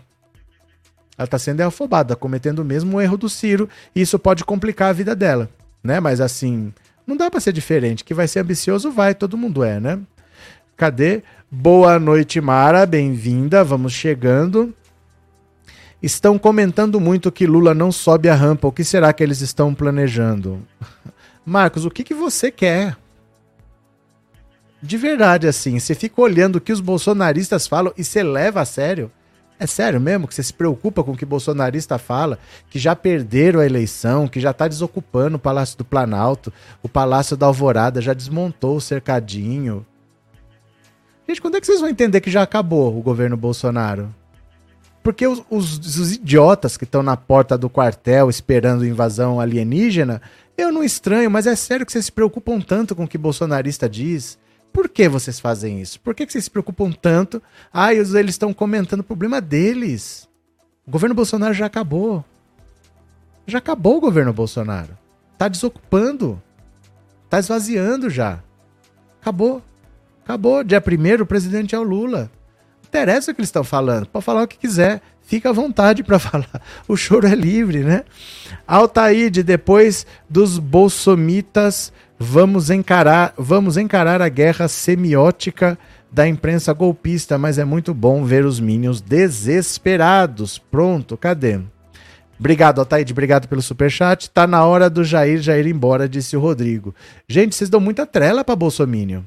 Ela está sendo afobada, cometendo o mesmo erro do Ciro. E isso pode complicar a vida dela. Né? Mas assim, não dá para ser diferente. Que vai ser ambicioso, vai, todo mundo é, né? Cadê? Boa noite, Mara. Bem-vinda. Vamos chegando. Estão comentando muito que Lula não sobe a rampa. O que será que eles estão planejando? (laughs) Marcos, o que, que você quer? De verdade, assim, você fica olhando o que os bolsonaristas falam e você leva a sério. É sério mesmo que você se preocupa com o que bolsonarista fala, que já perderam a eleição, que já está desocupando o Palácio do Planalto, o Palácio da Alvorada, já desmontou o cercadinho. Gente, quando é que vocês vão entender que já acabou o governo Bolsonaro? Porque os, os, os idiotas que estão na porta do quartel esperando invasão alienígena, eu não estranho, mas é sério que vocês se preocupam tanto com o que bolsonarista diz? Por que vocês fazem isso? Por que, que vocês se preocupam tanto? Ah, eles estão comentando o problema deles. O governo Bolsonaro já acabou. Já acabou o governo Bolsonaro. Tá desocupando. Tá esvaziando já. Acabou. Acabou. Dia primeiro o presidente é o Lula. Interessa o que eles estão falando. Pode falar o que quiser. Fica à vontade para (laughs) falar. O choro é livre, né? Altaíde, depois dos bolsomitas Vamos encarar, vamos encarar a guerra semiótica da imprensa golpista, mas é muito bom ver os Minions desesperados. Pronto, cadê? Obrigado, Altair, obrigado pelo superchat. Tá na hora do Jair Jair ir embora, disse o Rodrigo. Gente, vocês dão muita trela pra Bolsonaro.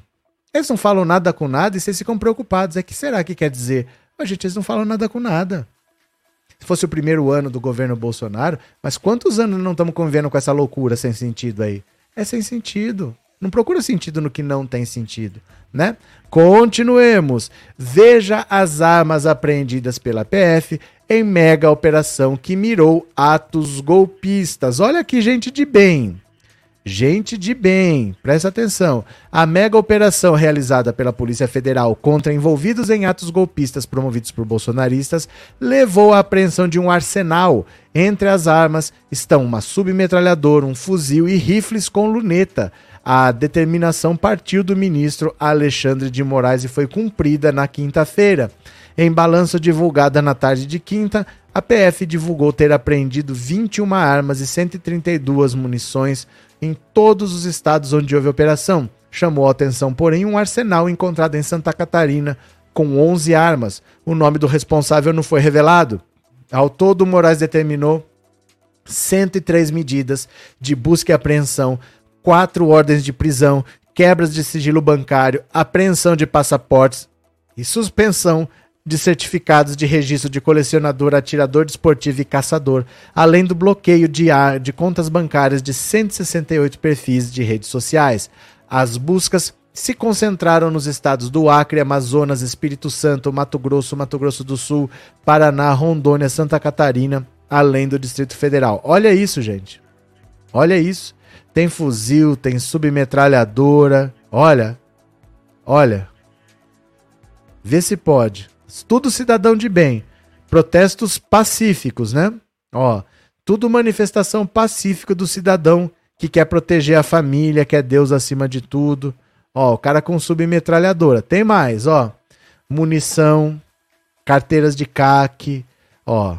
Eles não falam nada com nada e vocês ficam preocupados. É que será que quer dizer? A gente, eles não falam nada com nada. Se fosse o primeiro ano do governo Bolsonaro, mas quantos anos não estamos convivendo com essa loucura sem sentido aí? é sem sentido. Não procura sentido no que não tem sentido, né? Continuemos. Veja as armas apreendidas pela PF em mega operação que mirou atos golpistas. Olha aqui, gente de bem. Gente de bem, presta atenção. A mega operação realizada pela Polícia Federal contra envolvidos em atos golpistas promovidos por bolsonaristas levou à apreensão de um arsenal. Entre as armas estão uma submetralhadora, um fuzil e rifles com luneta. A determinação partiu do ministro Alexandre de Moraes e foi cumprida na quinta-feira. Em balanço divulgada na tarde de quinta, a PF divulgou ter apreendido 21 armas e 132 munições em todos os estados onde houve operação. Chamou a atenção, porém, um arsenal encontrado em Santa Catarina com 11 armas. O nome do responsável não foi revelado. Ao todo, Moraes determinou 103 medidas de busca e apreensão, quatro ordens de prisão, quebras de sigilo bancário, apreensão de passaportes e suspensão de certificados de registro de colecionador, atirador desportivo e caçador, além do bloqueio de, de contas bancárias de 168 perfis de redes sociais. As buscas se concentraram nos estados do Acre, Amazonas, Espírito Santo, Mato Grosso, Mato Grosso do Sul, Paraná, Rondônia, Santa Catarina, além do Distrito Federal. Olha isso, gente. Olha isso. Tem fuzil, tem submetralhadora. Olha. Olha. Vê se pode. Tudo cidadão de bem. Protestos pacíficos, né? Ó, tudo manifestação pacífica do cidadão que quer proteger a família, quer Deus acima de tudo. Ó, o cara com submetralhadora. Tem mais, ó. Munição, carteiras de CAC, ó.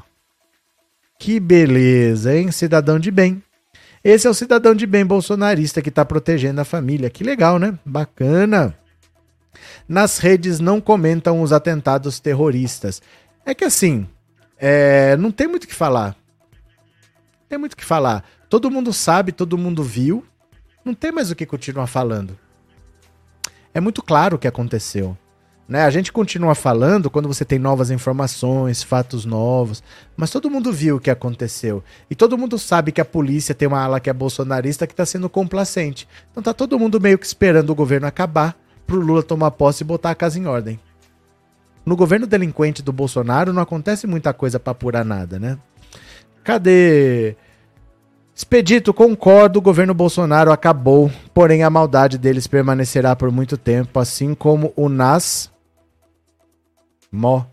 Que beleza, hein? Cidadão de bem. Esse é o cidadão de bem bolsonarista que tá protegendo a família. Que legal, né? Bacana nas redes não comentam os atentados terroristas. É que assim, é, não tem muito o que falar. Não tem muito o que falar. Todo mundo sabe, todo mundo viu. Não tem mais o que continuar falando. É muito claro o que aconteceu. Né? A gente continua falando quando você tem novas informações, fatos novos, mas todo mundo viu o que aconteceu. E todo mundo sabe que a polícia tem uma ala que é bolsonarista que está sendo complacente. Então tá todo mundo meio que esperando o governo acabar pro Lula tomar posse e botar a casa em ordem. No governo delinquente do Bolsonaro não acontece muita coisa para apurar nada, né? Cadê? Expedito, concordo, o governo Bolsonaro acabou, porém a maldade deles permanecerá por muito tempo, assim como o Nas Mó.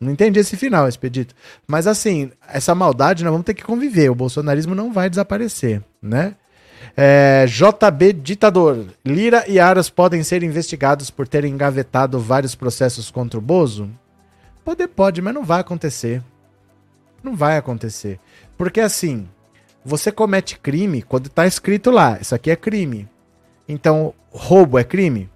Não entendi esse final, Expedito. Mas assim, essa maldade nós vamos ter que conviver. O bolsonarismo não vai desaparecer, né? É, JB Ditador. Lira e Aras podem ser investigados por terem engavetado vários processos contra o Bozo? Poder pode, mas não vai acontecer. Não vai acontecer. Porque assim, você comete crime quando está escrito lá, isso aqui é crime. Então, roubo é crime?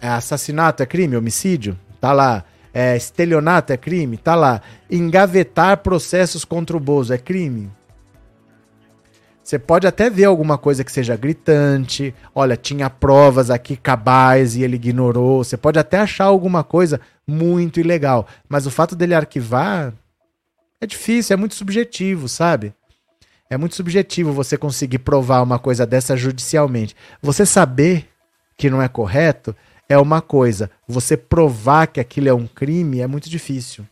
É assassinato é crime? Homicídio? Tá lá. É, estelionato é crime? Tá lá. Engavetar processos contra o Bozo é crime? Você pode até ver alguma coisa que seja gritante. Olha, tinha provas aqui cabais e ele ignorou. Você pode até achar alguma coisa muito ilegal. Mas o fato dele arquivar é difícil, é muito subjetivo, sabe? É muito subjetivo você conseguir provar uma coisa dessa judicialmente. Você saber que não é correto é uma coisa. Você provar que aquilo é um crime é muito difícil.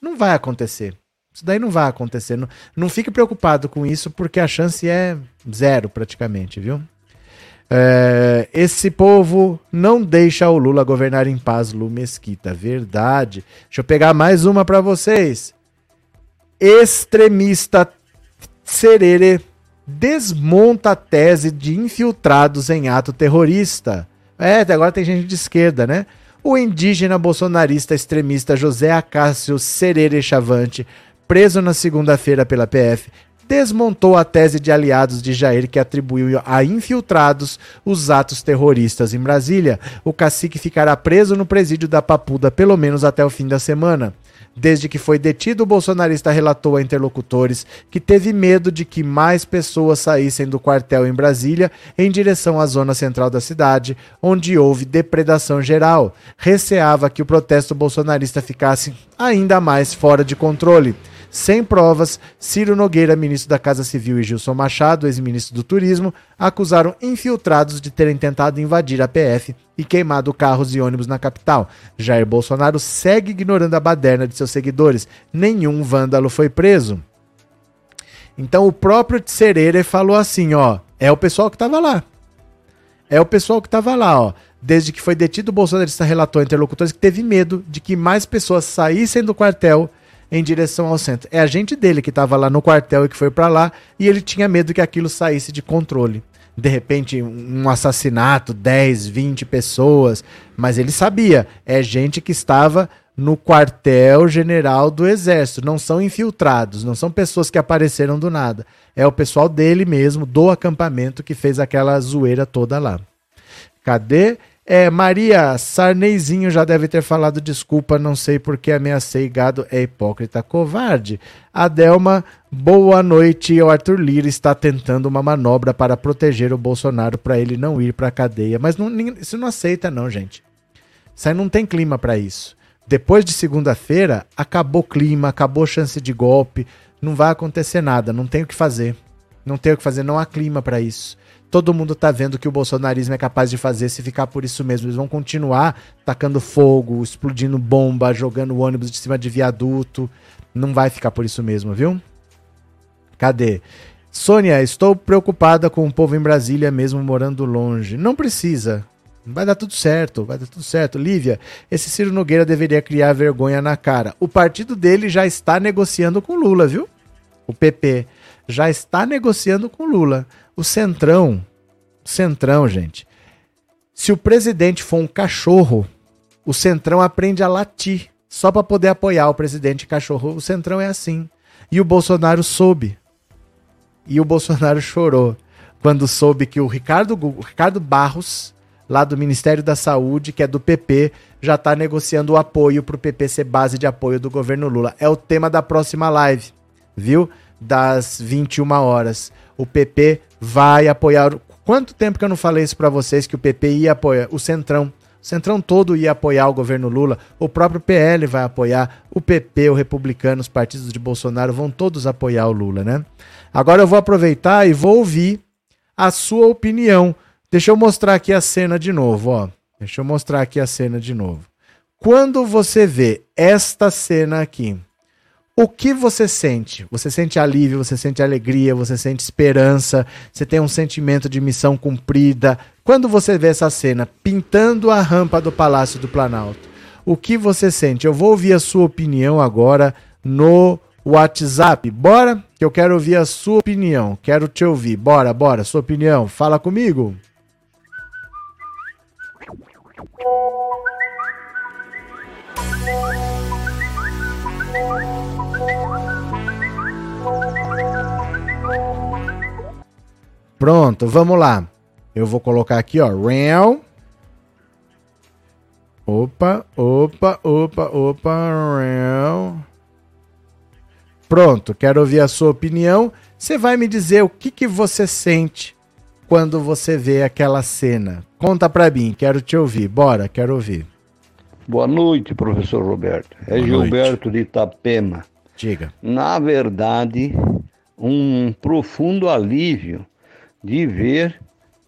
Não vai acontecer. Isso daí não vai acontecer. Não, não fique preocupado com isso, porque a chance é zero, praticamente, viu? É, esse povo não deixa o Lula governar em paz, Lu Mesquita. Verdade. Deixa eu pegar mais uma para vocês. Extremista Serere desmonta a tese de infiltrados em ato terrorista. É, agora tem gente de esquerda, né? O indígena bolsonarista extremista José Acácio Serere Chavante preso na segunda-feira pela PF, desmontou a tese de aliados de Jair que atribuiu a infiltrados os atos terroristas em Brasília. O cacique ficará preso no presídio da Papuda pelo menos até o fim da semana. Desde que foi detido, o bolsonarista relatou a interlocutores que teve medo de que mais pessoas saíssem do quartel em Brasília em direção à zona central da cidade, onde houve depredação geral. Receava que o protesto bolsonarista ficasse ainda mais fora de controle. Sem provas, Ciro Nogueira, ministro da Casa Civil, e Gilson Machado, ex-ministro do Turismo, acusaram infiltrados de terem tentado invadir a PF e queimado carros e ônibus na capital. Jair Bolsonaro segue ignorando a baderna de seus seguidores. Nenhum vândalo foi preso. Então o próprio Tserere falou assim, ó, é o pessoal que estava lá. É o pessoal que estava lá, ó. Desde que foi detido, o bolsonarista relatou a interlocutores que teve medo de que mais pessoas saíssem do quartel em direção ao centro. É a gente dele que estava lá no quartel e que foi para lá e ele tinha medo que aquilo saísse de controle. De repente, um assassinato, 10, 20 pessoas, mas ele sabia, é gente que estava no quartel-general do Exército. Não são infiltrados, não são pessoas que apareceram do nada. É o pessoal dele mesmo, do acampamento, que fez aquela zoeira toda lá. Cadê? É, Maria, Sarneizinho já deve ter falado desculpa, não sei porque ameacei gado, é hipócrita, covarde. Adelma, boa noite. O Arthur Lira está tentando uma manobra para proteger o Bolsonaro para ele não ir para a cadeia. Mas não, isso não aceita, não, gente. Isso aí não tem clima para isso. Depois de segunda-feira, acabou clima, acabou chance de golpe. Não vai acontecer nada, não tem o que fazer. Não tem o que fazer, não há clima para isso todo mundo tá vendo que o bolsonarismo é capaz de fazer se ficar por isso mesmo. Eles vão continuar tacando fogo, explodindo bomba, jogando ônibus de cima de viaduto. Não vai ficar por isso mesmo, viu? Cadê? Sônia, estou preocupada com o povo em Brasília, mesmo morando longe. Não precisa. Vai dar tudo certo, vai dar tudo certo. Lívia, esse Ciro Nogueira deveria criar vergonha na cara. O partido dele já está negociando com Lula, viu? O PP já está negociando com Lula. O Centrão, Centrão, gente. Se o presidente for um cachorro, o Centrão aprende a latir só para poder apoiar o presidente cachorro. O Centrão é assim. E o Bolsonaro soube. E o Bolsonaro chorou quando soube que o Ricardo, o Ricardo Barros, lá do Ministério da Saúde, que é do PP, já está negociando o apoio para o PP ser base de apoio do governo Lula. É o tema da próxima live, viu? Das 21 horas. O PP vai apoiar. Quanto tempo que eu não falei isso para vocês que o PP ia apoiar o Centrão? O Centrão todo ia apoiar o governo Lula, o próprio PL vai apoiar, o PP, o Republicano, os partidos de Bolsonaro vão todos apoiar o Lula, né? Agora eu vou aproveitar e vou ouvir a sua opinião. Deixa eu mostrar aqui a cena de novo, ó. Deixa eu mostrar aqui a cena de novo. Quando você vê esta cena aqui, o que você sente? Você sente alívio, você sente alegria, você sente esperança, você tem um sentimento de missão cumprida. Quando você vê essa cena pintando a rampa do Palácio do Planalto, o que você sente? Eu vou ouvir a sua opinião agora no WhatsApp. Bora? Que eu quero ouvir a sua opinião. Quero te ouvir. Bora, bora. Sua opinião. Fala comigo. Pronto, vamos lá. Eu vou colocar aqui, ó, real. Opa, opa, opa, opa, real. Pronto, quero ouvir a sua opinião. Você vai me dizer o que, que você sente quando você vê aquela cena. Conta pra mim, quero te ouvir. Bora, quero ouvir. Boa noite, professor Roberto. É Boa Gilberto de Itapema. Diga. Na verdade, um profundo alívio de ver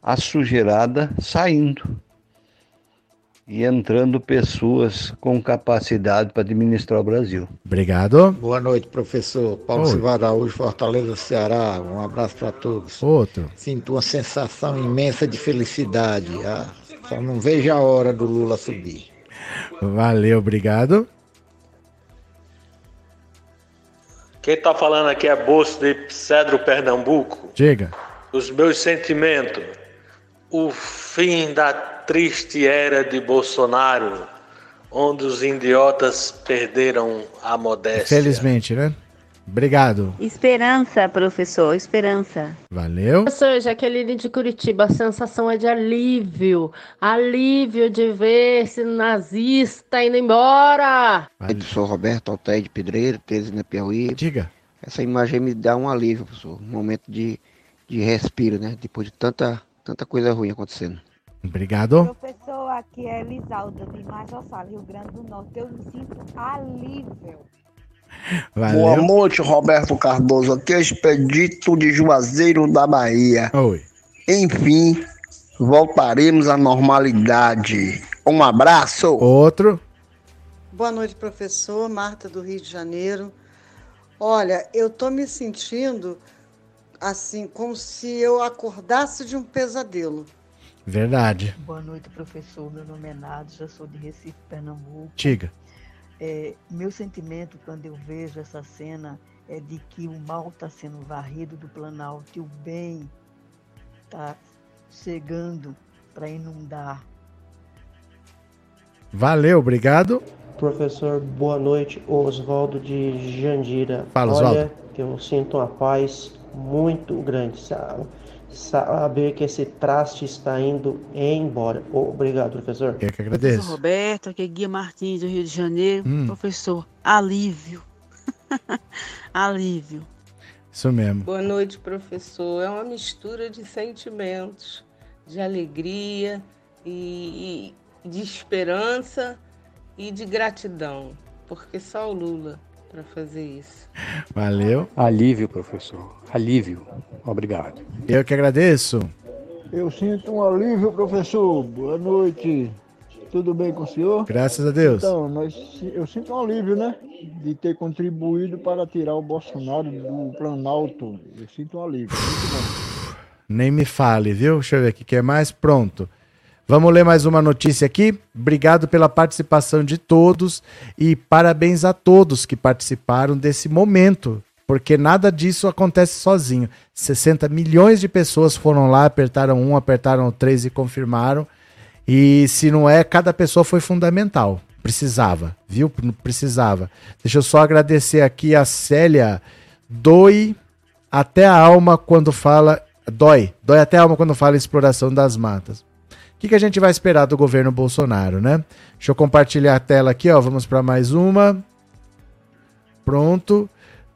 a sujeirada saindo e entrando pessoas com capacidade para administrar o Brasil. Obrigado. Boa noite, professor. Paulo Oi. Silva Araújo, Fortaleza, Ceará. Um abraço para todos. Outro. Sinto uma sensação imensa de felicidade. Ah, só não vejo a hora do Lula subir. Valeu, obrigado. Quem tá falando aqui é Bolso de Cedro, Pernambuco. Diga. Os meus sentimentos. O fim da triste era de Bolsonaro, onde os idiotas perderam a modéstia. Felizmente, né? Obrigado. Esperança, professor, esperança. Valeu. Professor Jaqueline de Curitiba, a sensação é de alívio. Alívio de ver esse nazista indo embora. Valeu. Sou Roberto Altair de Pedreiro, Teresina Piauí. Diga. Essa imagem me dá um alívio, professor. Um momento de, de respiro, né? Depois de tanta, tanta coisa ruim acontecendo. Obrigado. Professor, aqui é Elisalda de Majorçal, Rio Grande do Norte. Eu me sinto alívio. Boa Valeu. noite, Roberto Cardoso. Aqui é o Expedito de Juazeiro da Bahia. Oi. Enfim, voltaremos à normalidade. Um abraço. Outro. Boa noite, professor. Marta do Rio de Janeiro. Olha, eu tô me sentindo assim, como se eu acordasse de um pesadelo. Verdade. Boa noite, professor. Meu nome é Nádia, sou de Recife, Pernambuco. Diga. É, meu sentimento quando eu vejo essa cena é de que o mal está sendo varrido do Planalto e o bem está chegando para inundar. Valeu, obrigado. Professor, boa noite. Oswaldo de Jandira. Fala, Olha, Oswaldo. que eu sinto uma paz muito grande. sa- Saber que esse traste está indo embora. Obrigado, professor. Eu que Professor agradeço. Roberto, aqui é Guia Martins do Rio de Janeiro. Hum. Professor, alívio. (laughs) alívio. Isso mesmo. Boa noite, professor. É uma mistura de sentimentos, de alegria e, e de esperança e de gratidão, porque só o Lula para fazer isso. Valeu. Alívio, professor. Alívio. Obrigado. Eu que agradeço. Eu sinto um alívio, professor. Boa noite. Tudo bem com o senhor? Graças a Deus. Então, nós, eu sinto um alívio, né? De ter contribuído para tirar o Bolsonaro do Planalto. Eu sinto um alívio. Muito bom. Nem me fale, viu? Deixa eu ver aqui que é mais. Pronto. Vamos ler mais uma notícia aqui. Obrigado pela participação de todos e parabéns a todos que participaram desse momento, porque nada disso acontece sozinho. 60 milhões de pessoas foram lá, apertaram um, apertaram três e confirmaram. E se não é, cada pessoa foi fundamental. Precisava, viu? Precisava. Deixa eu só agradecer aqui a Célia. Doi até a alma quando fala. Dói. Dói até a alma quando fala exploração das matas. O que, que a gente vai esperar do governo Bolsonaro, né? Deixa eu compartilhar a tela aqui, ó. Vamos para mais uma. Pronto.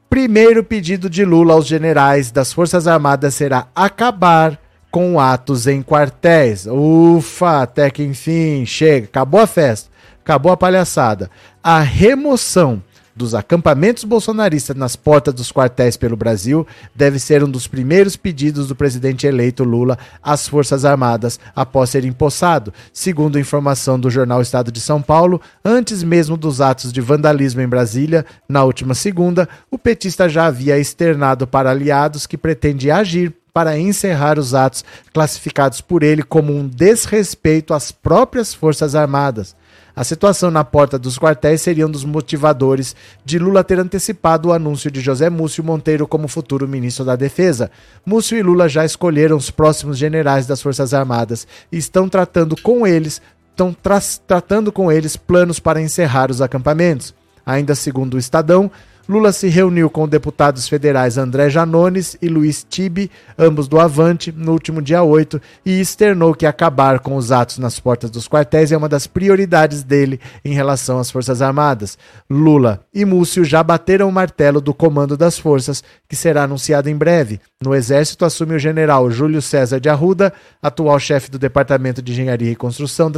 Primeiro pedido de Lula aos generais das Forças Armadas será acabar com atos em quartéis. Ufa, até que enfim, chega, acabou a festa, acabou a palhaçada. A remoção dos acampamentos bolsonaristas nas portas dos quartéis pelo Brasil deve ser um dos primeiros pedidos do presidente eleito Lula às Forças Armadas após ser empossado. Segundo informação do jornal Estado de São Paulo, antes mesmo dos atos de vandalismo em Brasília, na última segunda, o petista já havia externado para aliados que pretende agir para encerrar os atos classificados por ele como um desrespeito às próprias Forças Armadas. A situação na porta dos quartéis seria um dos motivadores de Lula ter antecipado o anúncio de José Múcio Monteiro como futuro ministro da Defesa. Múcio e Lula já escolheram os próximos generais das Forças Armadas e estão tratando com eles, estão tra tratando com eles planos para encerrar os acampamentos. Ainda segundo o Estadão, Lula se reuniu com deputados federais André Janones e Luiz Tibe, ambos do Avante, no último dia 8, e externou que acabar com os atos nas portas dos quartéis é uma das prioridades dele em relação às Forças Armadas. Lula e Múcio já bateram o martelo do comando das forças, que será anunciado em breve. No Exército assume o general Júlio César de Arruda, atual chefe do Departamento de Engenharia e Construção.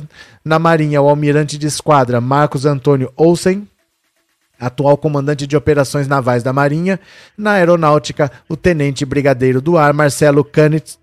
Na Marinha, o almirante de esquadra Marcos Antônio Olsen, atual comandante de operações navais da Marinha, na Aeronáutica, o tenente brigadeiro do ar Marcelo Canitz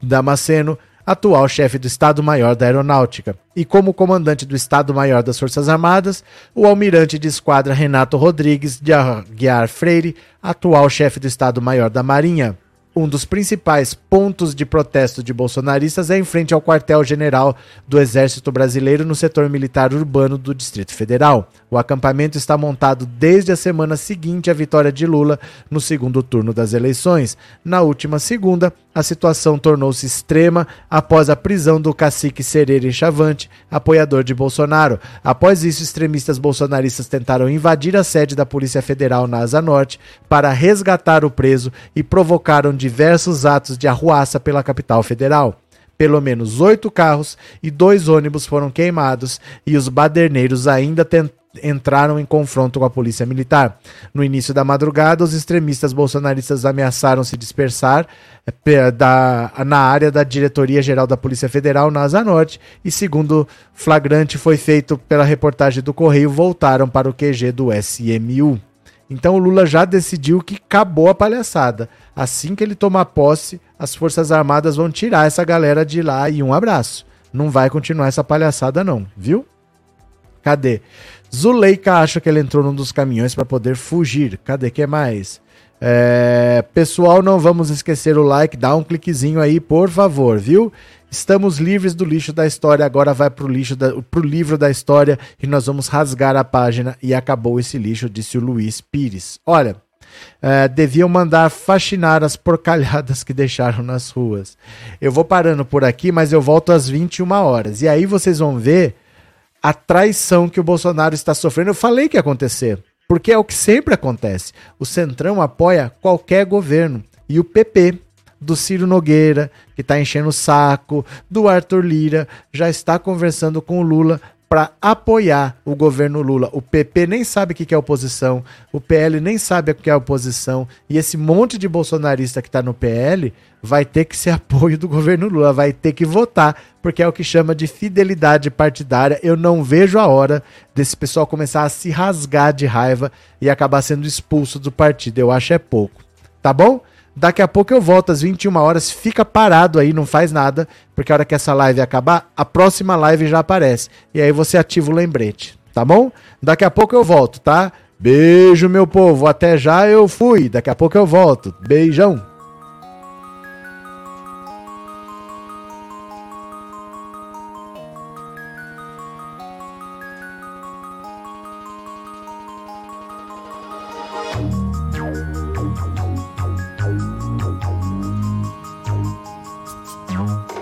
Damasceno, atual chefe do Estado-Maior da Aeronáutica, e como comandante do Estado-Maior das Forças Armadas, o almirante de esquadra Renato Rodrigues de Aguiar Freire, atual chefe do Estado-Maior da Marinha. Um dos principais pontos de protesto de bolsonaristas é em frente ao quartel-general do Exército Brasileiro no setor militar urbano do Distrito Federal. O acampamento está montado desde a semana seguinte à vitória de Lula no segundo turno das eleições. Na última segunda, a situação tornou-se extrema após a prisão do cacique Serere Chavante, apoiador de Bolsonaro. Após isso, extremistas bolsonaristas tentaram invadir a sede da Polícia Federal na Asa Norte para resgatar o preso e provocaram diversos atos de arruaça pela capital federal. Pelo menos oito carros e dois ônibus foram queimados e os baderneiros ainda tentaram entraram em confronto com a polícia militar. No início da madrugada, os extremistas bolsonaristas ameaçaram se dispersar eh, da, na área da Diretoria Geral da Polícia Federal, na Asa Norte, e segundo flagrante foi feito pela reportagem do Correio, voltaram para o QG do SMU. Então o Lula já decidiu que acabou a palhaçada. Assim que ele tomar posse, as Forças Armadas vão tirar essa galera de lá e um abraço. Não vai continuar essa palhaçada não, viu? Cadê? Zuleika acha que ele entrou num dos caminhões para poder fugir. Cadê que mais? É, pessoal, não vamos esquecer o like, dá um cliquezinho aí, por favor, viu? Estamos livres do lixo da história, agora vai pro lixo da, pro livro da história e nós vamos rasgar a página e acabou esse lixo, disse o Luiz Pires. Olha, é, deviam mandar faxinar as porcalhadas que deixaram nas ruas. Eu vou parando por aqui, mas eu volto às 21 horas. E aí vocês vão ver a traição que o Bolsonaro está sofrendo. Eu falei que ia acontecer, porque é o que sempre acontece. O Centrão apoia qualquer governo. E o PP, do Ciro Nogueira, que está enchendo o saco, do Arthur Lira, já está conversando com o Lula para apoiar o governo Lula. O PP nem sabe o que é oposição, o PL nem sabe o que é oposição, e esse monte de bolsonarista que está no PL vai ter que ser (laughs) apoio do governo Lula, vai ter que votar, porque é o que chama de fidelidade partidária. Eu não vejo a hora desse pessoal começar a se rasgar de raiva e acabar sendo expulso do partido. Eu acho é pouco. Tá bom? Daqui a pouco eu volto às 21 horas, fica parado aí, não faz nada, porque a hora que essa live acabar, a próxima live já aparece. E aí você ativa o lembrete, tá bom? Daqui a pouco eu volto, tá? Beijo, meu povo. Até já eu fui. Daqui a pouco eu volto. Beijão.